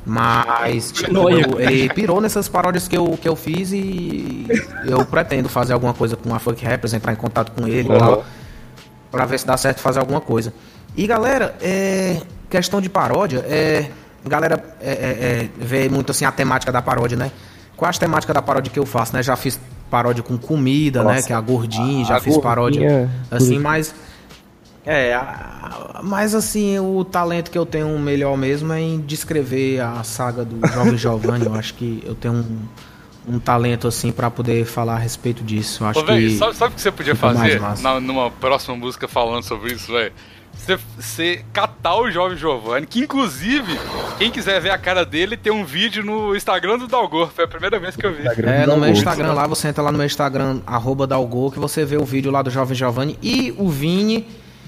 Mas, tipo, eu- ele pirou nessas paródias que eu, que eu fiz e eu pretendo fazer alguma coisa com a Funk Rappers, entrar em contato com ele e tal, pra ver se dá certo fazer alguma coisa. E galera, é, questão de paródia, é, galera é, é, é, vê muito assim a temática da paródia, né? Qual a temática da paródia que eu faço, né? Já fiz paródia com comida, né? Nossa. Que é a gordinha, já A fiz paródia gordinha, assim, mas é, a- mas assim, o talento que eu tenho melhor mesmo é em descrever a saga do Jovem Giovanni. Eu acho que eu tenho um, um talento assim pra poder falar a respeito disso. Eu acho Ô, véi, que sabe, sabe o que você podia fazer na- numa próxima música falando sobre isso, velho? Você, você catar o Jovem Giovanni, que inclusive, quem quiser ver a cara dele, tem um vídeo no Instagram do Dalgor. Foi a primeira vez que eu vi. É, no meu Instagram lá, você entra lá no meu Instagram, arroba Dalgol, que você vê o vídeo lá do Jovem Giovanni. E o Vini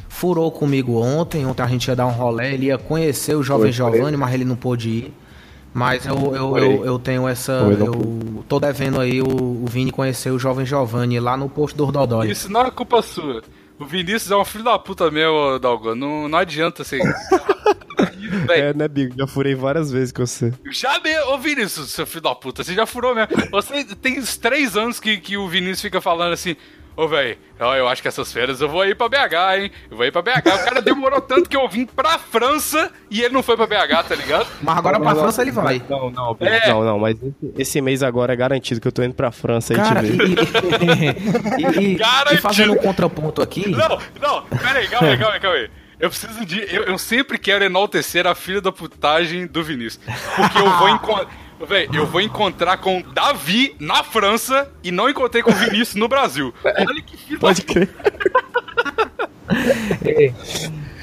furou comigo ontem. Ontem a gente ia dar um rolê, ele ia conhecer o Jovem Giovanni, mas ele não pôde ir. Mas eu, eu, eu, eu tenho essa. Eu tô devendo aí o, o Vini conhecer o Jovem Giovanni lá no posto do Dodói. Isso não é culpa sua. O Vinícius é um filho da puta meu, Dalgor. Não, não adianta assim. É, né, Bigo? Já furei várias vezes com você. Já me... Ô Vinícius, seu filho da puta, você já furou mesmo. Você tem uns três anos que, que o Vinícius fica falando assim. Ô, velho, eu acho que essas férias eu vou ir pra BH, hein? Eu vou ir pra BH. O cara demorou tanto que eu vim pra França e ele não foi pra BH, tá ligado? Mas agora pra França ele vai. Não, não, É. não, não, mas esse, mês agora é garantido que eu tô indo pra França aí Cara, te e, ver. e- e- e- e fazendo um contraponto aqui. Não, não, pera aí, calma aí, calma aí, calma aí. Eu preciso de. Eu, eu sempre quero enaltecer a filha da putagem do Vinícius. Porque eu vou encontrar. Véi, eu vou encontrar com Davi na França e não encontrei com o Vinícius no Brasil. Olha que filho Pode crer.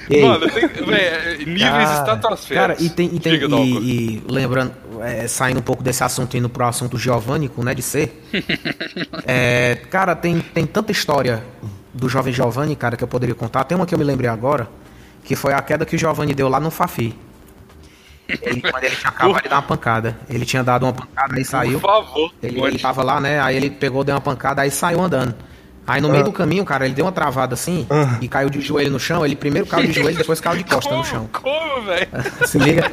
Ei, Mano, tem, véi, níveis estratosféricos. Cara, e tem, e, tem Diga, e, e lembrando, é, saindo um pouco desse assunto e indo pro assunto giovânico, né, de ser. é, cara, tem, tem tanta história do jovem Giovanni, cara, que eu poderia contar. Tem uma que eu me lembrei agora, que foi a queda que o Giovanni deu lá no Fafi. Ele, quando ele tinha acabado de dar uma pancada. Ele tinha dado uma pancada, aí saiu. Por favor. Ele, ele tava lá, né? Aí ele pegou, deu uma pancada, aí saiu andando. Aí no meio do caminho, cara, ele deu uma travada assim e caiu de joelho no chão. Ele primeiro caiu de joelho, depois caiu de costa no chão. Como, velho? Se liga.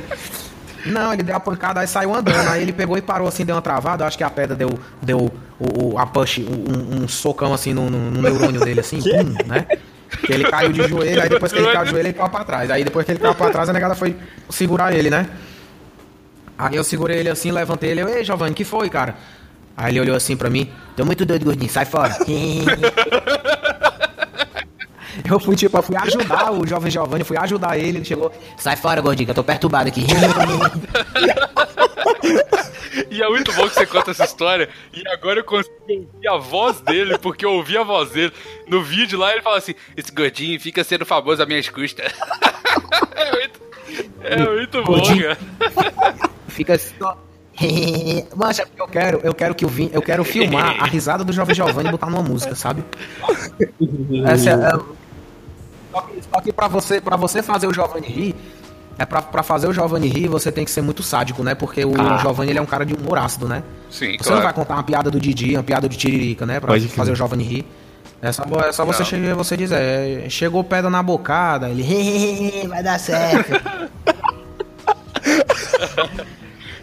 Não, ele deu a pancada, aí saiu andando. Aí ele pegou e parou assim, deu uma travada. Eu acho que a pedra deu, deu o, o- a push, um, um socão assim no, no- no neurônio dele, assim, pum, né? Que ele caiu de joelho, aí depois que ele caiu de joelho, ele caiu pra trás. Aí depois que ele caiu pra trás, a negada foi segurar ele, né? Aí eu segurei ele assim, levantei ele. Eu, Ei, Giovanni, que foi, cara? Aí ele olhou assim pra mim. Tô muito doido, gordinho, sai fora. Eu fui, tipo, eu fui ajudar o jovem Giovanni, fui ajudar ele, ele chegou. Sai fora, gordinho, que eu tô perturbado aqui. E é muito bom que você conta essa história. E agora eu consigo ouvir a voz dele, porque eu ouvi a voz dele. No vídeo lá ele fala assim: Esse gordinho fica sendo famoso às minhas custas. é muito, é muito bom, cara. Fica só. Mancha, eu quero, eu quero que eu vim, eu quero filmar a risada do jovem Giovanni e botar numa música, sabe? Essa é, é- só que, só que pra você, para você fazer o Giovanni rir, é pra, pra fazer o Giovanni rir, você tem que ser muito sádico, né? Porque o Giovanni ele é um cara de humor ácido, né? Sim, Você não vai claro. contar uma piada do Didi, uma piada de Tiririca, né? Pra Pode fazer o Giovanni rir. É só, é só você, Não. che- você dizer, é, chegou pedra na bocada, ele vai dar certo.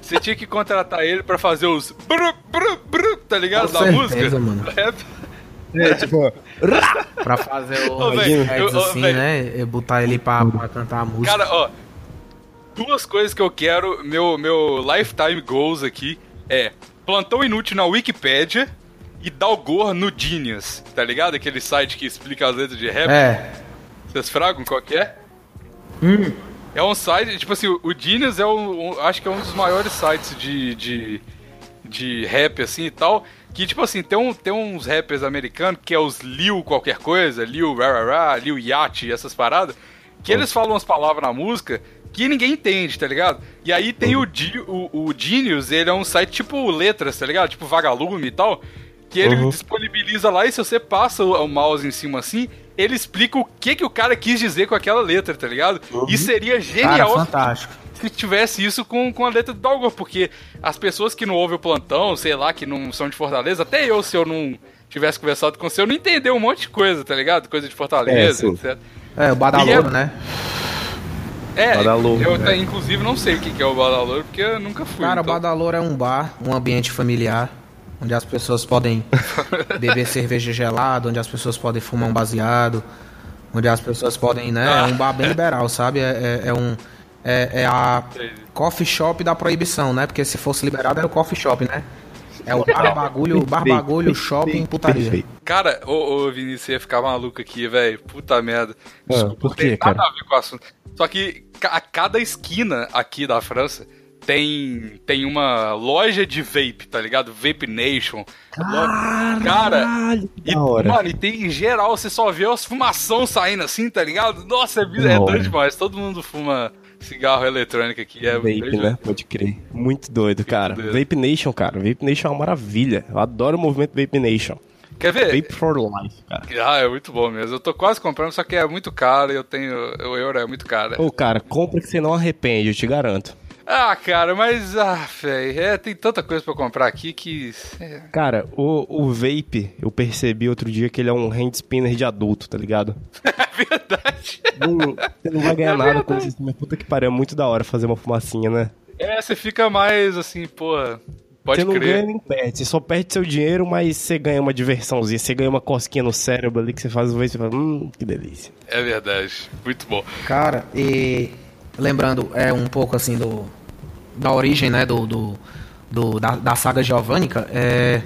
Você tinha que contratar ele pra fazer os. Bru, bru, bru, tá ligado? Com da certeza, música. mano. É, É, tipo, pra fazer o velho, heads eu- assim, né? E botar ele pra, pra cantar a música. Cara, ó. Duas coisas que eu quero, meu, meu lifetime goals aqui é plantão inútil na Wikipédia e Dalgor no Genius, tá ligado? Aquele site que explica as letras de rap. é. Vocês fragam qual que é? É um site, tipo assim, o Genius é um, um- acho que é um dos maiores sites de, de, de rap, assim, e tal, que, tipo assim, tem, um, tem uns rappers americanos, que é os Lil qualquer coisa, Lil rarará, Lil Yachty, essas paradas, que eles falam umas palavras na música que ninguém entende, tá ligado? E aí tem o, Gi- o, o Genius, ele é um site tipo letras, tá ligado? Tipo Vagalume e tal, que ele disponibiliza lá e se você passa o, o mouse em cima assim, ele explica o que que o cara quis dizer com aquela letra, tá ligado? E seria Cara, genial fantástico. Se tivesse isso com, com a letra do Dalgor, porque as pessoas que não ouvem o plantão, sei lá, que não são de Fortaleza, até eu, se eu não tivesse conversado com você, eu não entendeu um monte de coisa, tá ligado? Coisa de Fortaleza, É, etc. É, o Badalouro, é- né? É, Badalouro, eu até, inclusive não sei o que que é o Badalouro, porque eu nunca fui. Cara, o então. Badalouro é um bar, um ambiente familiar, onde as pessoas podem beber cerveja gelada, onde as pessoas podem fumar um baseado, onde as pessoas podem, né? É um bar bem liberal, sabe? É, é- é um. É, é a coffee shop da proibição, né? Porque se fosse liberado era o coffee shop, né? É o bar bagulho, bar bagulho, shopping, putaria. Cara, ô, ô Vinícius, você ia ficar maluco aqui, velho. Puta merda. Ah, por não tem quê, nada cara? a ver com o assunto. Só que a cada esquina aqui da França tem, tem uma loja de vape, tá ligado? Vape Nation. Cara, Caralho, e, mano, e tem em geral, você só vê as fumação saindo assim, tá ligado? Nossa, é, vida- é doido demais. Todo mundo fuma cigarro eletrônico aqui. É Vape, né? Pode crer. Muito doido, cara. doido. Vape Nation, cara. Vape Nation é uma maravilha. Eu adoro o movimento Vape Nation. Quer ver? Vape for life, cara. Ah, é muito bom mesmo. Eu tô quase comprando, só que é muito caro e eu tenho. O euro é muito caro. Ô, cara, compra que você não arrepende, eu te garanto. Ah, cara, mas. Ah, velho. É, tem tanta coisa pra eu comprar aqui que. é. Cara, o, o vape, eu percebi outro dia que ele é um hand spinner de adulto, tá ligado? É verdade. Não- você não vai ganhar nada com isso, mas puta que pariu, é muito da hora fazer uma fumacinha, né? É, você fica mais assim, porra. Pode você não crer. ganha nem perde, você só perde seu dinheiro, mas você ganha uma diversãozinha, você ganha uma cosquinha no cérebro ali que você faz uma vez e fala, hum, que delícia. É verdade. Muito bom. Cara, e lembrando, é um pouco assim do da origem, né, do, do, do- da, da saga Giovannica, é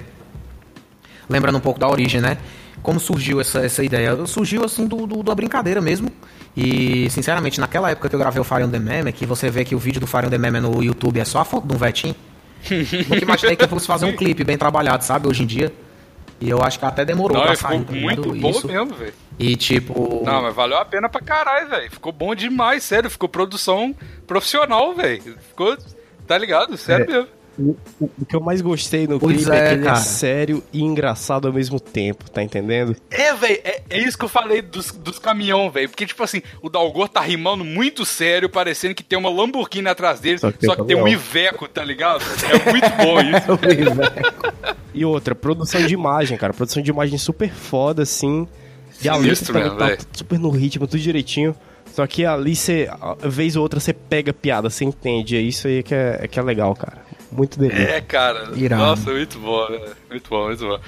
lembrando um pouco da origem, né? Como surgiu essa, essa ideia? Surgiu assim do, do- da brincadeira mesmo. E, sinceramente, naquela época que eu gravei o Fire on the Meme, que você vê que o vídeo do Fire on the Meme no YouTube é só a foto de um vetinho. Nunca imaginei que eu fosse fazer um clipe bem trabalhado, sabe, hoje em dia. E eu acho que até demorou Não, pra ficou sair, ligado? muito bom Isso. mesmo, velho. E tipo. Não, mas valeu a pena pra caralho, velho. Ficou bom demais, sério. Ficou produção profissional, velho. Ficou. Tá ligado? Sério É. mesmo. o, o- que eu mais gostei no Pois clipe é, é, que ele é sério e engraçado ao mesmo tempo, tá entendendo? É, velho, é, é isso que eu falei dos, dos caminhão, velho. Porque, tipo assim, o Dalgor tá rimando muito sério, parecendo que tem uma Lamborghini atrás dele, só Só que, que tem tem um. Iveco, tá ligado? É muito bom isso. E outra, produção de imagem, cara. Produção de imagem super foda, assim. E a letra velho. tá super no ritmo, tudo direitinho. Só que ali você, vez ou outra, você pega piada, você entende. É isso aí que é, é que é legal, cara. Muito delícia. É, cara. Irado. Nossa, muito bom, velho. Muito bom, muito bom.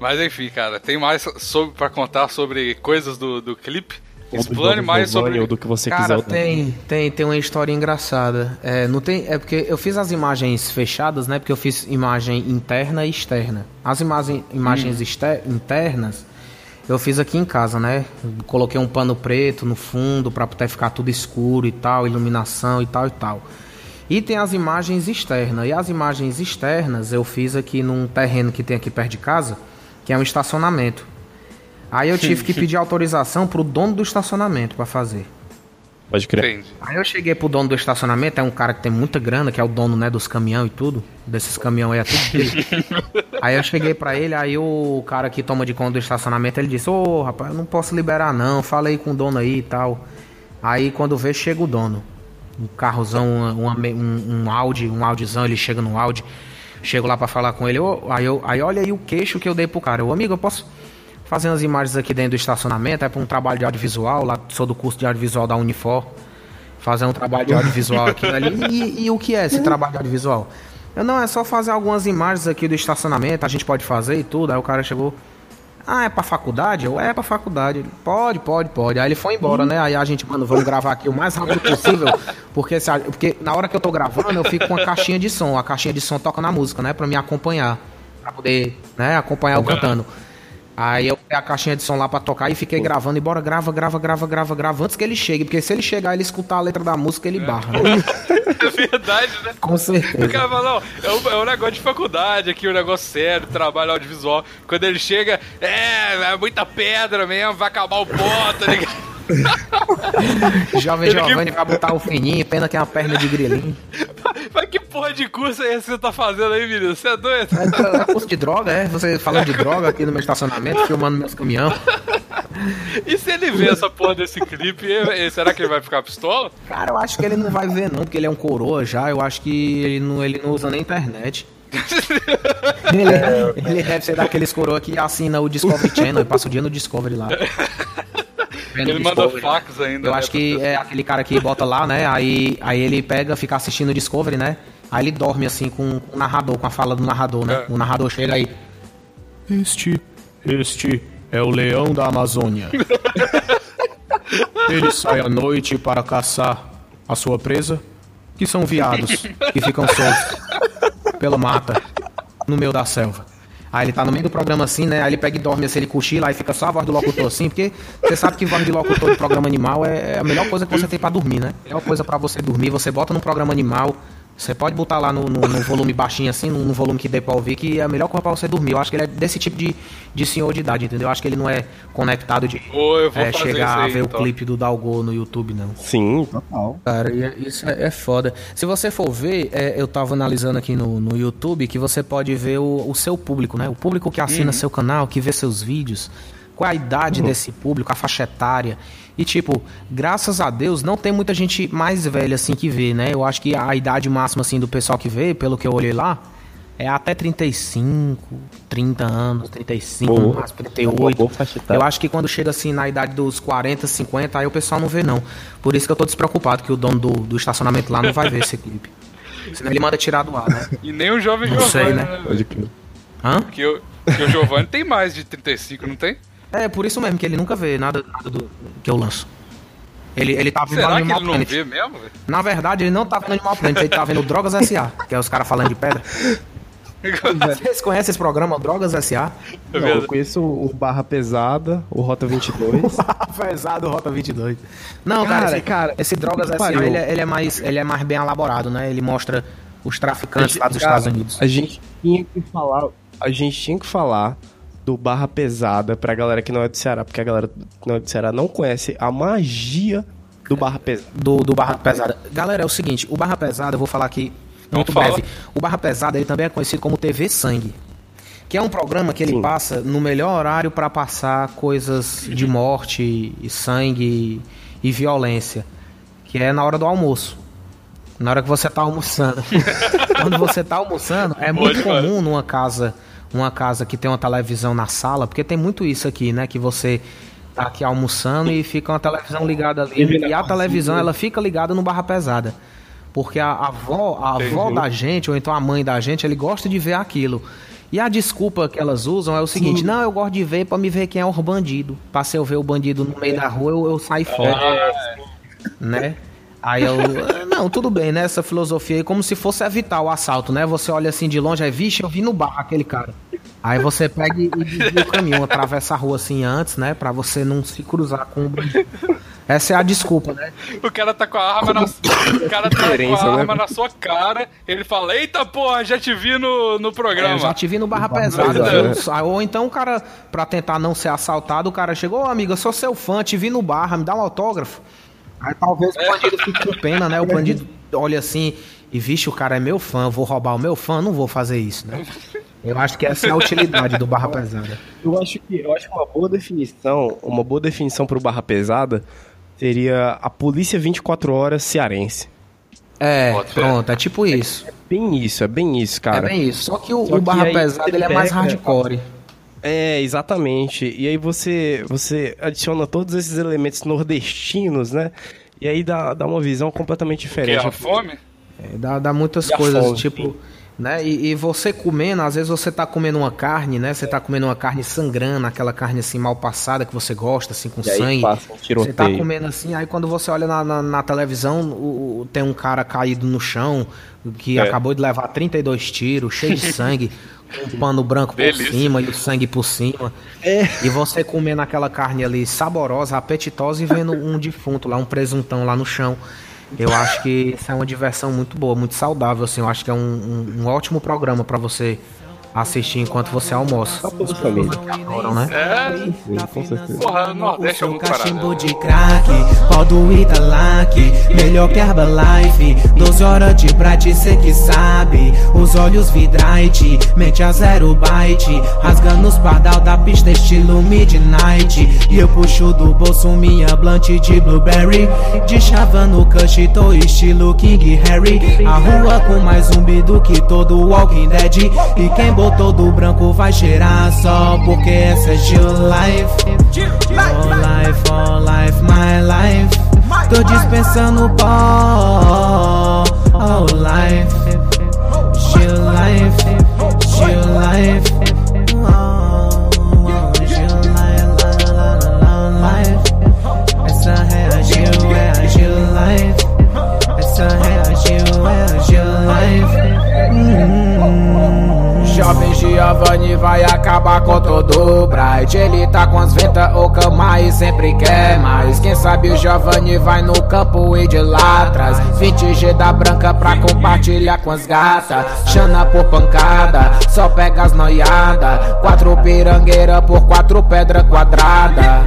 Mas enfim, cara, tem mais sobre, pra contar sobre coisas do, do clipe? Explane mais sobre. Ou do que você Cara, quiser. tem, tem, tem uma história engraçada. É, não tem, é porque eu fiz as imagens fechadas, né? Porque eu fiz imagem interna e externa. As imagem, imagens exter- internas eu fiz aqui em casa, né? Coloquei um pano preto no fundo pra poder ficar tudo escuro e tal, iluminação e tal e tal. E tem as imagens externas. E as imagens externas eu fiz aqui num terreno que tem aqui perto de casa, que é um estacionamento. Aí eu tive que pedir autorização pro dono do estacionamento pra fazer. Pode crer. Entendi. Aí eu cheguei pro dono do estacionamento, é um cara que tem muita grana, que é o dono, né, dos caminhão e tudo. Desses caminhão aí é tudo dele. aí eu cheguei pra ele, aí o cara que toma de conta do estacionamento, ele disse, ô rapaz, eu não posso liberar não, fala aí com o dono aí e tal. Aí quando vê, chega o dono. Um carrozão, me- um, um Audi, um Audizão, ele chega no Audi. Chego lá pra falar com ele, ô, aí, eu, aí olha aí o queixo que eu dei pro cara. Ô amigo, eu posso fazer umas imagens aqui dentro do estacionamento, é pra um trabalho de audiovisual, lá sou do curso de audiovisual da Unifor. Fazer um trabalho de audiovisual aqui ali. E, e o que é esse trabalho de audiovisual? Eu não, é só fazer algumas imagens aqui do estacionamento, a gente pode fazer e tudo. Aí o cara chegou. Ah, é pra faculdade? Eu, é pra faculdade. Ele, pode, pode, pode. Aí ele foi embora, né? Aí a gente, mano, vamos gravar aqui o mais rápido possível. Porque, se porque na hora que eu tô gravando, eu fico com a caixinha de som. A caixinha de som toca na música, né? Pra me acompanhar. Pra poder, né, acompanhar eu cantando. Aí eu peguei a caixinha de som lá pra tocar e fiquei gravando. E bora, grava, grava, grava, grava, grava. Antes que ele chegue. Porque se ele chegar ele escutar a letra da música, ele barra. É verdade, né? Com O certeza. cara fala, não, é um, é um negócio de faculdade aqui, um negócio sério, trabalho audiovisual. Quando ele chega, é, é muita pedra mesmo, vai acabar o pó, tá ligado? Jovem Ele que- Giovanni vai botar o fininho, pena que é uma perna de grilinho. Mas que porra de curso é esse que você tá fazendo aí, menino? Você é doido? É, é curso de droga, é? Você falando de droga aqui no meu estacionamento, filmando meus caminhão. E se ele ver essa porra desse clipe, será que ele vai ficar pistola? Cara, eu acho que ele não vai ver não, porque ele é um coroa já. Eu acho que ele não, ele não usa nem internet. Ele, ele deve ser daqueles coroa que assina o Discovery Channel e passa o dia no Discovery lá. Ele manda fax ainda. Eu né, acho que é aquele cara que bota lá, né? Aí, aí ele pega, fica assistindo o Discovery, né? Aí ele dorme assim com o narrador, com a fala do narrador, né? É. O narrador chega aí. Este, este é o leão da Amazônia. Ele sai à noite para caçar a sua presa, que são viados que ficam soltos pela mata no meio da selva. Aí ele tá no meio do programa assim, né? Aí ele pega e dorme assim, ele cochila, aí fica só a voz do locutor assim, porque você sabe que voz de locutor de programa animal é a melhor coisa que você tem pra dormir, né? A melhor coisa pra você dormir, você bota no programa animal, você pode botar lá no, no- no volume baixinho assim, no, no volume que dê pra ouvir, que é a melhor coisa pra você dormir. Eu acho que ele é desse tipo de, de senhor de idade, entendeu? Eu acho que ele não é conectado de vou é, chegar isso a aí, ver então. o clipe do Dalgo no YouTube, não. Sim, total. Cara, é- isso é, é foda. Se você for ver, é, eu tava analisando aqui no, no YouTube que você pode ver o, o seu público, né? O público que assina seu canal, que vê seus vídeos. Qual é a idade desse público, a faixa etária. E, tipo, graças a Deus, não tem muita gente mais velha assim que vê, né? Eu acho que a idade máxima assim do pessoal que vê, pelo que eu olhei lá, é até 35, 30 anos, 35, Boa. mais 38. Boa faixa etária. Eu acho que quando chega assim na idade dos 40, 50, aí o pessoal não vê não. Por isso que eu tô despreocupado que o dono do, do estacionamento lá não vai ver esse clipe. Senão ele manda tirar do ar, né? E nem o jovem Não sei, né? né? Pode. Hã? Porque o, porque o Giovanni tem mais de 35, não tem? É, por isso mesmo, que ele nunca vê nada, nada do que eu lanço. Ele, ele tá vendo Será que Animal ele não Planet. vê mesmo, velho? Na verdade, ele não tá vendo Animal Planet, ele tá vendo Drogas S.A., que é os caras falando de pedra. Vocês conhecem esse programa, Drogas S.A.? É Não, eu conheço o Barra Pesada, o Rota 22. Pesado Rota 22. Não, Cara, cara, esse, cara, esse Drogas que S.A., ele, é- ele é mais, ele é mais bem elaborado, né? Ele mostra os traficantes lá dos Cara, Estados Unidos. A gente tinha que falar, a gente tinha que falar do Barra Pesada pra galera que não é do Ceará, porque a galera que não é do Ceará não conhece a magia do Barra Pesada. do, do Barra Pesada. Galera, é o seguinte, o Barra Pesada, eu vou falar aqui Muito fala. breve. O Barra Pesada ele também é conhecido como TV Sangue. Que é um programa que ele Sim. passa no melhor horário para passar coisas de morte, e sangue e violência. Que é na hora do almoço. Na hora que você tá almoçando. Quando você tá almoçando, é muito Pode, comum numa casa, uma casa que tem uma televisão na sala, porque tem muito isso aqui, né? Que você tá aqui almoçando e fica uma televisão ligada ali. E a televisão, ela fica ligada no barra pesada. Porque a avó, a avó da gente, ou então a mãe da gente, ele gosta de ver aquilo. E a desculpa que elas usam é o seguinte: não, eu gosto de ver pra me ver quem é o bandido. Pra se eu ver o bandido no meio da rua, eu, eu saio fora. Né? Aí eu. Não, tudo bem, né? Essa filosofia aí, como se fosse evitar o assalto, né? Você olha assim de longe, aí, vixe, eu vi no bar aquele cara. Aí você pega e desvia o caminho, atravessa a rua assim antes, né? Pra você não se cruzar com o bandido. Essa é a desculpa, né? O cara tá com a arma na, o cara tá com a né? arma na sua cara, ele fala, eita porra, já te vi no, no É, programa. eu já te vi no barra pesada. Ah, Ou então o cara, pra tentar não ser assaltado, o cara chegou, ô amigo, eu sou seu fã, te vi no barra, me dá um autógrafo. Aí talvez o bandido fique com pena, né? O bandido olha assim e, vixe, o cara é meu fã, eu vou roubar o meu fã, não vou fazer isso, né? Eu acho que essa é a utilidade do barra pesada. Eu acho que eu acho que uma boa definição, uma boa definição pro barra pesada seria a polícia 24 horas cearense. É, Bota pronto, é tipo isso. Bem isso, é bem isso, cara. é bem isso. Só que o, Só o barra pesada ele é mais hardcore. É, exatamente. E aí você você adiciona todos esses elementos nordestinos, né? E aí dá, dá uma visão completamente Que é diferente. a fome? É, dá, dá muitas E coisas, fome, tipo, sim. né? E, e você comendo, às vezes você tá comendo uma carne, né? Você tá comendo uma carne sangrando, aquela carne assim mal passada que você gosta, assim, com E aí sangue. passa um Você tá comendo assim, aí quando você olha na, na, na televisão, o, o- tem um cara caído no chão, que É. acabou de levar 32 tiros, cheio de sangue, um pano branco por Delícia. cima e o sangue por cima. E você comendo aquela carne ali saborosa, apetitosa e vendo um defunto lá, um presuntão lá no chão. Eu acho que isso é uma diversão muito boa, muito saudável, assim. Eu acho que é um, um- um ótimo programa pra você assistir enquanto você almoça. toda a família. Adoram, né? É, Sim, com certeza. porra, Nordeste é muito cachimbo de crack, pó do Italac, melhor que Herbalife, 12 horas de Bright, cê que sabe. Os olhos vidrate, mente a zero byte, rasgando os pardal da pista estilo midnight. E eu puxo do bolso minha blunt de blueberry, de chava no cush, tô estilo King Harry. A rua com mais zumbi do que todo Walking Dead. E quem botou do branco vai cheirar só porque essa é Gil Life. All life, all life, my life. Tô dispensando pó. All life, Gil Life, Life. Oh, life. Essa é a Gil, é a Gil Life. Jovem Giovanni vai acabar com todo o Bright. Ele tá com as ventas ocama e sempre quer mais. Quem sabe o Giovanni vai no campo e de lá atrás. 20G da branca pra compartilhar com as gatas. Chana por pancada, só pega as noiada. Quatro pirangueira por quatro pedra quadrada.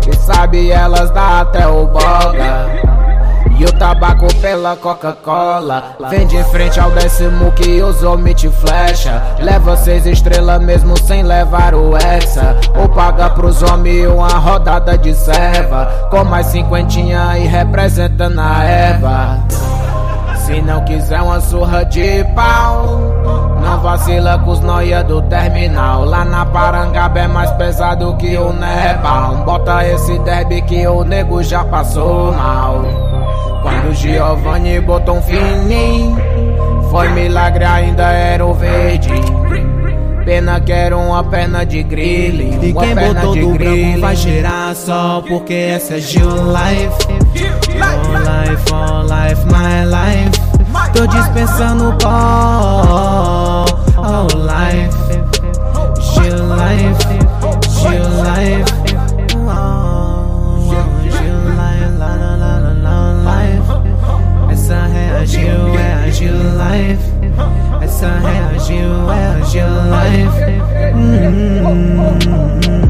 Quem sabe elas dá até o boga. E o tabaco pela Coca-Cola Vem de frente ao décimo que homens te flecha Leva seis estrelas mesmo sem levar o Hexa Ou paga pros homens uma rodada de serva Com mais cinquentinha e representando a Eva se não quiser uma surra de pau, não vacila com os noia do terminal. Lá na Parangaba é mais pesado que o Nepal. Bota esse derby que o nego já passou mal. Quando o Giovanni botou um fininho, foi milagre, ainda era o verde. Pena que era uma perna de grille. E quem botou do branco grille. vai cheirar só porque essa é Gil Life. All life, all life, my life. Tô dispensando pó. All life, Gil Life, Gil Life. Life. Essa é a Gil, é a Gil Life. Hum, hum, hum.